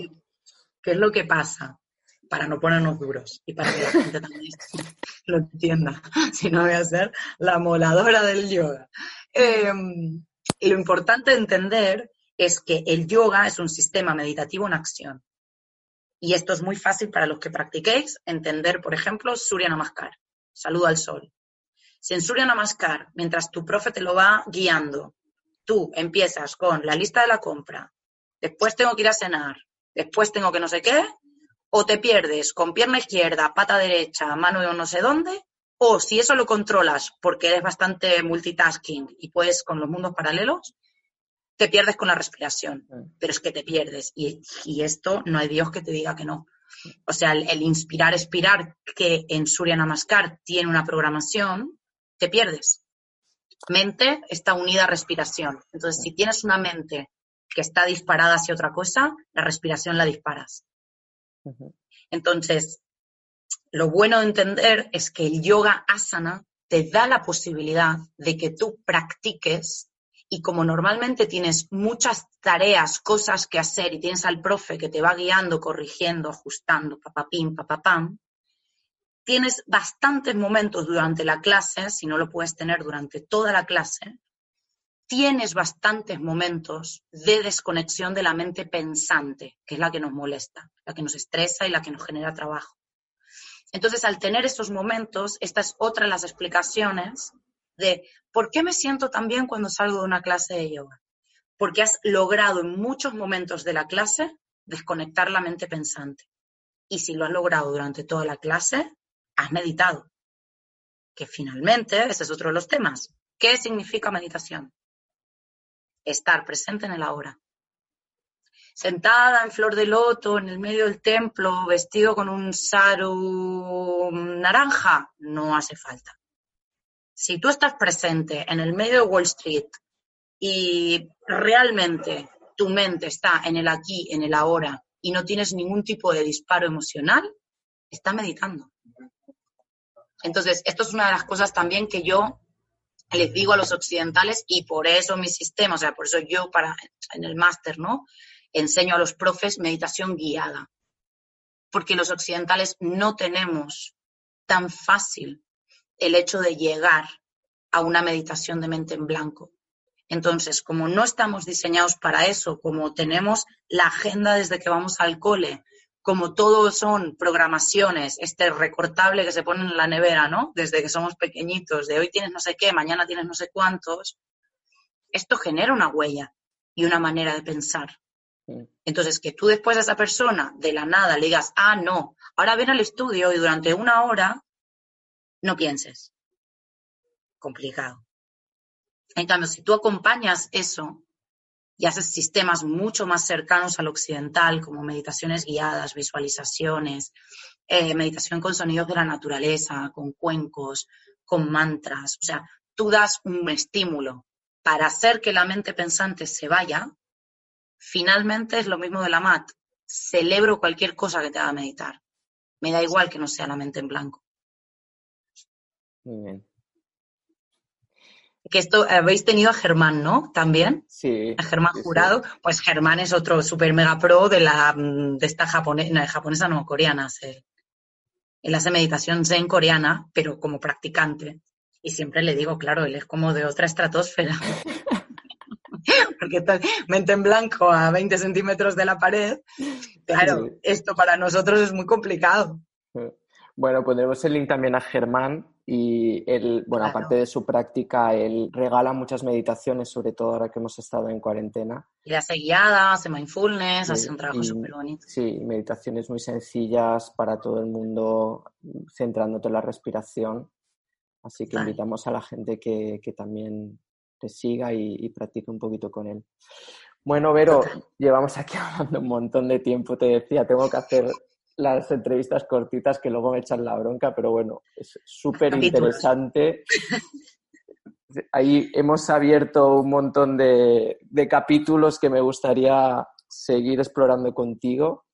Speaker 2: ¿Qué es lo que pasa? Para no ponernos duros y para que la gente también lo entienda. Si no voy a ser la moladora del yoga. Em, lo importante de entender es que el yoga es un sistema meditativo en acción. Y esto es muy fácil para los que practiquéis entender, por ejemplo, Surya Namaskar, saludo al sol. Si en Surya Namaskar, mientras tu profe te lo va guiando, tú empiezas con la lista de la compra, después tengo que ir a cenar, después tengo que no sé qué, o te pierdes con pierna izquierda, pata derecha, mano de no sé dónde, o si eso lo controlas porque eres bastante multitasking y puedes con los mundos paralelos, te pierdes con la respiración, pero es que te pierdes. Y, esto no hay Dios que te diga que no. O sea, el, inspirar, expirar, que en Surya Namaskar tiene una programación, te pierdes. Mente está unida a respiración. Entonces, si tienes una mente que está disparada hacia otra cosa, la respiración la disparas. Entonces, lo bueno de entender es que el yoga asana te da la posibilidad de que tú practiques y como normalmente tienes muchas tareas, cosas que hacer y tienes al profe que te va guiando, corrigiendo, ajustando, papapim, papapam, tienes bastantes momentos durante la clase, si no lo puedes tener durante toda la clase, tienes bastantes momentos de desconexión de la mente pensante, que es la que nos molesta, la que nos estresa y la que nos genera trabajo. Entonces, al tener estos momentos, esta es otra de las explicaciones de por qué me siento tan bien cuando salgo de una clase de yoga. Porque has logrado en muchos momentos de la clase desconectar la mente pensante. Y si lo has logrado durante toda la clase, has meditado. Que finalmente, ese es otro de los temas. ¿Qué significa meditación? Estar presente en el ahora. Sentada en flor de loto, en el medio del templo, vestido con un saru naranja, no hace falta si tú estás presente en el medio de Wall Street y realmente tu mente está en el aquí, en el ahora, y no tienes ningún tipo de disparo emocional, está meditando. Entonces, esto es una de las cosas también que yo les digo a los occidentales y por eso mi sistema, o sea, por eso yo para en el máster, ¿no? Enseño a los profes meditación guiada. Porque los occidentales no tenemos tan fácil el hecho de llegar a una meditación de mente en blanco. Entonces, como no estamos diseñados para eso, como tenemos la agenda desde que vamos al cole, como todo son programaciones, este recortable que se pone en la nevera, ¿no? Desde que somos pequeñitos, de hoy tienes no sé qué, mañana tienes no sé cuántos, esto genera una huella y una manera de pensar. Entonces, que tú después a esa persona de la nada le digas, ah, no, ahora ven al estudio y durante una hora no pienses. Complicado. En cambio, si tú acompañas eso y haces sistemas mucho más cercanos al occidental, como meditaciones guiadas, visualizaciones, eh, meditación con sonidos de la naturaleza, con cuencos, con mantras. O sea, tú das un estímulo para hacer que la mente pensante se vaya, finalmente es lo mismo de la mat. Celebro cualquier cosa que te haga meditar. Me da igual que no sea la mente en blanco.
Speaker 1: Muy bien.
Speaker 2: Que esto habéis tenido a Germán, ¿no? También.
Speaker 1: Sí.
Speaker 2: A Germán
Speaker 1: sí, sí.
Speaker 2: Jurado. Pues Germán es otro super mega pro de la de esta japonesa, no, japonesa no, coreana. se- Él hace meditación zen coreana, pero como practicante. Y siempre le digo, claro, él es como de otra estratosfera. Porque está mente en blanco a 20 centímetros de la pared. Claro,
Speaker 1: Sí.
Speaker 2: esto para nosotros es muy complicado.
Speaker 1: Bueno, pondremos el link también a Germán y él, bueno,
Speaker 2: Claro.
Speaker 1: aparte de su práctica, él regala muchas meditaciones, sobre todo ahora que hemos estado en cuarentena.
Speaker 2: Y hace guiada, hace mindfulness,
Speaker 1: Sí,
Speaker 2: hace un trabajo súper bonito.
Speaker 1: Sí, meditaciones muy sencillas para todo el mundo, centrándote en la respiración. Así que
Speaker 2: Vale.
Speaker 1: invitamos a la gente que, que también te siga y, y practique un poquito con él. Bueno, Vero,
Speaker 2: Total.
Speaker 1: llevamos aquí hablando un montón de tiempo. Te decía, tengo que hacer las entrevistas cortitas que luego me echan la bronca, pero bueno, es súper interesante. Ahí hemos abierto un montón de, de capítulos que me gustaría seguir explorando contigo,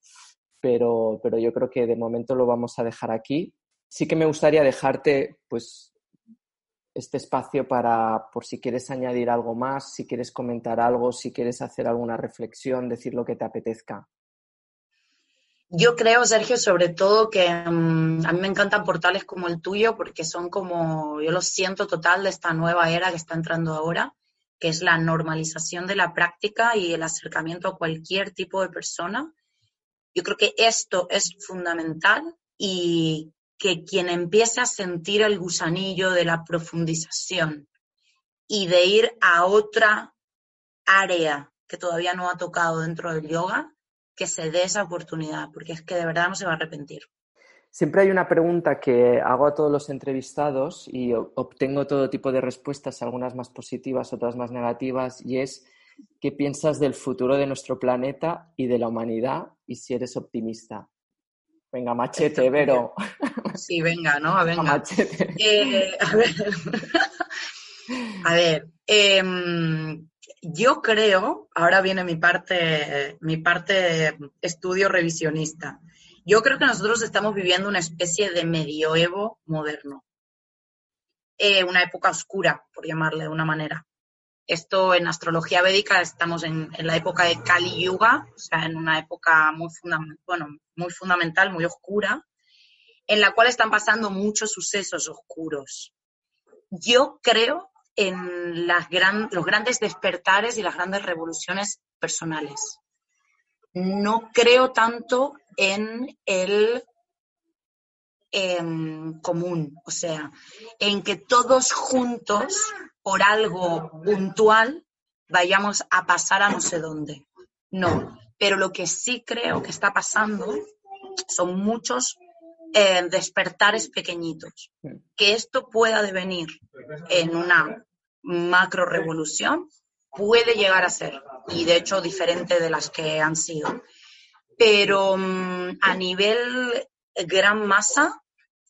Speaker 1: pero, pero yo creo que de momento lo vamos a dejar aquí. Sí que me gustaría dejarte, pues, este espacio para, por si quieres añadir algo más, si quieres comentar algo, si quieres hacer alguna reflexión, decir lo que te apetezca.
Speaker 2: Yo creo, Sergio, sobre todo que mm, a mí me encantan portales como el tuyo porque son como, yo lo siento total de esta nueva era que está entrando ahora, que es la normalización de la práctica y el acercamiento a cualquier tipo de persona. Yo creo que esto es fundamental y que quien empiece a sentir el gusanillo de la profundización y de ir a otra área que todavía no ha tocado dentro del yoga, que se dé esa oportunidad, porque es que de verdad no se va a arrepentir.
Speaker 1: Siempre hay una pregunta que hago a todos los entrevistados y obtengo todo tipo de respuestas, algunas más positivas, otras más negativas, y es ¿qué piensas del futuro de nuestro planeta y de la humanidad y si eres optimista? Venga, machete, Vero.
Speaker 2: Sí, venga, ¿no? Venga.
Speaker 1: Machete.
Speaker 2: Eh, a ver, a ver em, yo creo, ahora viene mi parte, mi parte estudio revisionista. Yo creo que nosotros estamos viviendo una especie de medioevo moderno, Eh, una época oscura, por llamarle de una manera. Esto en astrología védica estamos en, la época de Kali Yuga, o sea, en una época muy fundamental, muy oscura, en la cual están pasando muchos sucesos oscuros. Yo creo en las gran- los grandes despertares y las grandes revoluciones personales. No creo tanto en el em, común, o sea, en que todos juntos, por algo puntual, vayamos a pasar a no sé dónde. No, pero lo que sí creo que está pasando son muchos eh, despertares pequeñitos. Que esto pueda devenir en una macro revolución puede llegar a ser, y de hecho diferente de las que han sido. Pero mm, a nivel gran masa,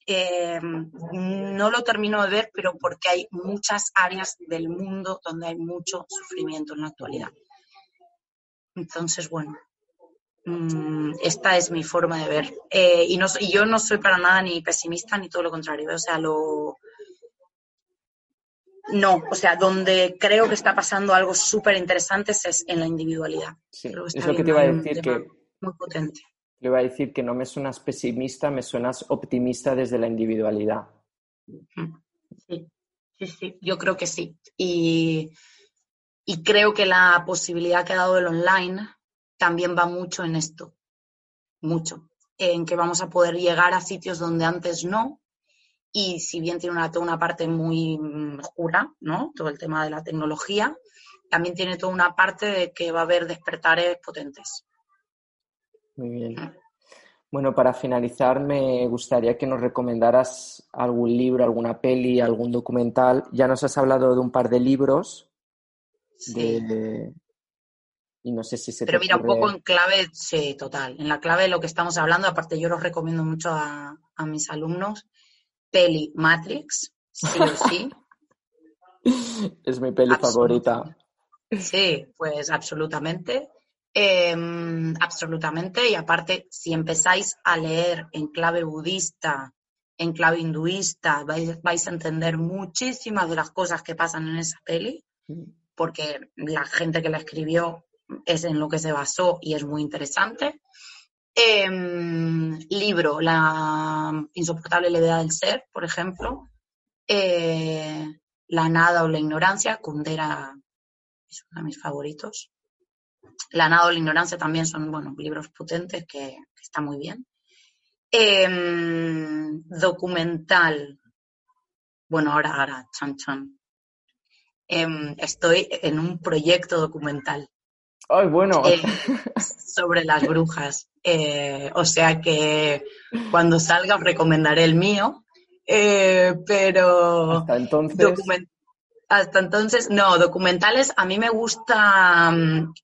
Speaker 2: eh, no lo termino de ver, pero porque hay muchas áreas del mundo donde hay mucho sufrimiento en la actualidad. Entonces, bueno, mm, esta es mi forma de ver. Eh, y, no, y yo no soy para nada ni pesimista ni todo lo contrario. O sea, lo. No, o sea, donde creo que está pasando algo súper interesante es en la individualidad.
Speaker 1: Sí,
Speaker 2: Creo que
Speaker 1: es lo que te iba a decir, que
Speaker 2: Muy potente.
Speaker 1: le iba a decir que no me suenas pesimista, me suenas optimista desde la individualidad.
Speaker 2: Sí, sí, sí, yo creo que sí. Y, y creo que la posibilidad que ha dado el online también va mucho en esto, mucho, en que vamos a poder llegar a sitios donde antes no. Y si bien tiene una, toda una parte muy mm, oscura, ¿no? Todo el tema de la tecnología, también tiene toda una parte de que va a haber despertares potentes.
Speaker 1: Muy bien. Bueno, para finalizar, me gustaría que nos recomendaras algún libro, alguna peli, algún documental. Ya nos has hablado de un par de libros.
Speaker 2: Sí.
Speaker 1: de- Y no sé si se
Speaker 2: Pero
Speaker 1: te
Speaker 2: mira, un poco en clave, sí, total. En la clave de lo que estamos hablando, aparte yo los recomiendo mucho a, a mis alumnos, peli Matrix, sí o sí.
Speaker 1: es mi peli favorita.
Speaker 2: Sí, pues absolutamente. Em, absolutamente. Y aparte, si empezáis a leer en clave budista, en clave hinduista, vais, vais, a entender muchísimas de las cosas que pasan en esa peli, mm. porque la gente que la escribió es en lo que se basó y es muy interesante. Em, libro, La insoportable levedad del ser, por ejemplo. Eh, la nada o la ignorancia, Kundera es uno de mis favoritos. La nada o la ignorancia también son, bueno, libros potentes que, están muy bien. Em, documental. Bueno, ahora, ahora, chan, chan. Em, estoy en un proyecto documental.
Speaker 1: Ay, bueno.
Speaker 2: Eh, sobre las brujas. Eh, o sea que cuando salga os recomendaré el mío. Eh, pero.
Speaker 1: Hasta entonces.
Speaker 2: hasta entonces, no, documentales a mí me gusta. Mm,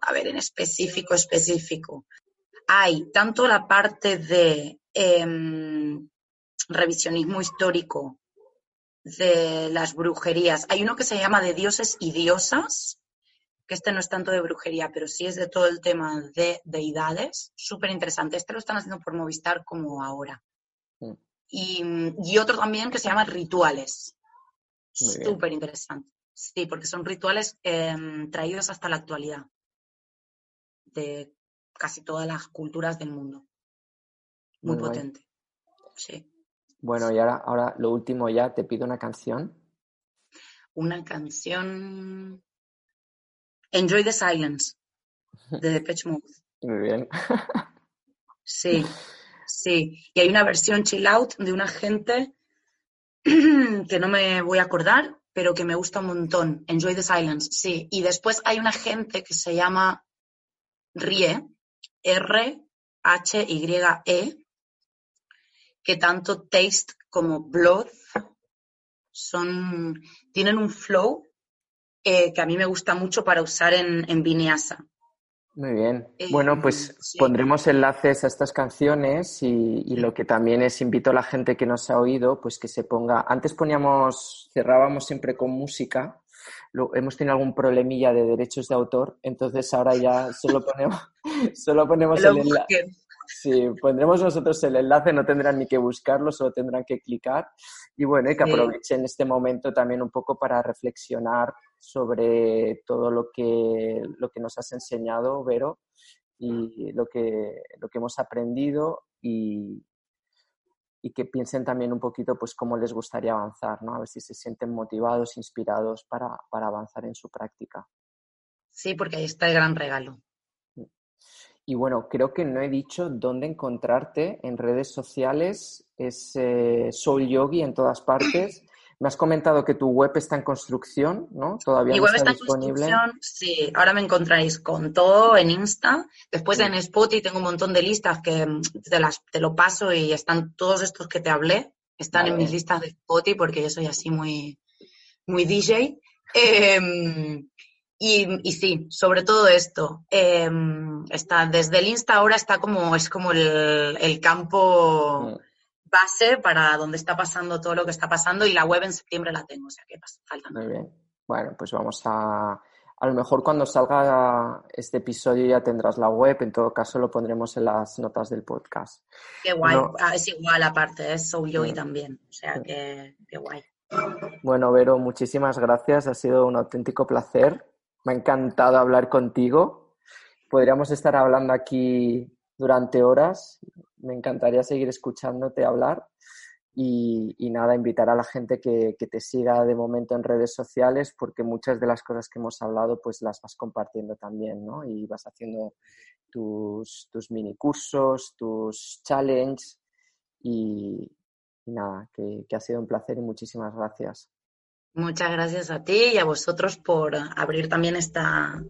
Speaker 2: a ver, en específico, específico. Hay tanto la parte de em, revisionismo histórico de las brujerías. Hay uno que se llama de dioses y diosas, que este no es tanto de brujería, pero sí es de todo el tema de deidades, súper interesante. Este lo están haciendo por Movistar como ahora. Mm. Y, otro también que se llama rituales. Súper interesante. Sí, porque son rituales em, traídos hasta la actualidad de casi todas las culturas del mundo. Muy, potente. Sí.
Speaker 1: Bueno, y ahora, ahora lo último ya, te pido una canción.
Speaker 2: Una canción. Enjoy the Silence, de Depeche Mode.
Speaker 1: Muy bien.
Speaker 2: Sí, sí. Y hay una versión chill out de una gente que no me voy a acordar, pero que me gusta un montón. Enjoy the Silence, sí. Y después hay una gente que se llama Rie, R-H-Y-E, que tanto Taste como Blood son, tienen un flow eh, que a mí me gusta mucho para usar en, en Vinyasa.
Speaker 1: Muy bien. Eh, bueno, pues pondremos enlaces a estas canciones y, lo que también es invito a la gente que nos ha oído, pues que se ponga. Antes poníamos, cerrábamos siempre con música. Lo, hemos tenido algún problemilla de derechos de autor, entonces ahora ya solo ponemos, solo ponemos el enlace. Sí, pondremos nosotros el enlace, no tendrán ni que buscarlo, solo tendrán que clicar. Y bueno, y que aprovechen este momento también un poco para reflexionar sobre todo lo que, lo que nos has enseñado, Vero, y lo que, lo que hemos aprendido y, y que piensen también un poquito pues cómo les gustaría avanzar, ¿no? A ver si se sienten motivados, inspirados para, para avanzar en su práctica.
Speaker 2: Sí, porque ahí está el gran regalo.
Speaker 1: Y bueno, creo que no he dicho dónde encontrarte en redes sociales. Es eh, Soul Yogi en todas partes. Me has comentado que tu web está en construcción, ¿no? Todavía
Speaker 2: Mi
Speaker 1: no
Speaker 2: web está, en construcción, sí. Ahora me encontráis con todo en Insta. Después en Spotify tengo un montón de listas que mm, te, las, te lo paso y están todos estos que te hablé. Están en mis listas de Spotify porque yo soy así muy, muy DJ. Em, y, sí, sobre todo esto. Em, está, desde el Insta ahora está como, es como el, campo mm. Base para donde está pasando todo lo que está pasando y la web en septiembre la tengo, o sea que falta.
Speaker 1: Muy bien. Bueno, pues vamos a. A lo mejor cuando salga este episodio ya tendrás la web, en todo caso lo pondremos en las notas del podcast.
Speaker 2: Qué guay, ah, es igual aparte, es Soul Yogi también, o sea que qué guay.
Speaker 1: Bueno, Vero, muchísimas gracias, ha sido un auténtico placer me ha encantado hablar contigo. Podríamos estar hablando aquí durante horas. Me encantaría seguir escuchándote hablar. Y, nada, invitar a la gente que, te siga de momento en redes sociales porque muchas de las cosas que hemos hablado pues las vas compartiendo también, ¿no? Y vas haciendo tus, tus mini cursos, tus challenges y, nada, que ha sido un placer y muchísimas gracias.
Speaker 2: Muchas gracias a ti y a vosotros por abrir también esta,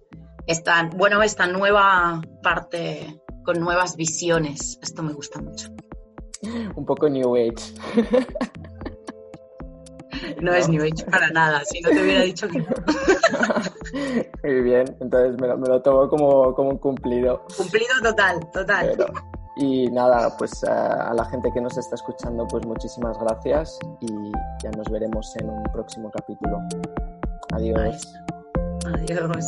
Speaker 2: esta, bueno, esta nueva parte con nuevas visiones. Esto me gusta mucho.
Speaker 1: Un poco New Age.
Speaker 2: No, es New Age para nada, si no te hubiera dicho que no.
Speaker 1: Muy bien, entonces me lo, tomo como, como un cumplido.
Speaker 2: Cumplido total, total.
Speaker 1: Y nada, pues a, a la gente que nos está escuchando, pues muchísimas gracias y ya nos veremos en un próximo capítulo. Adiós.
Speaker 2: Adiós.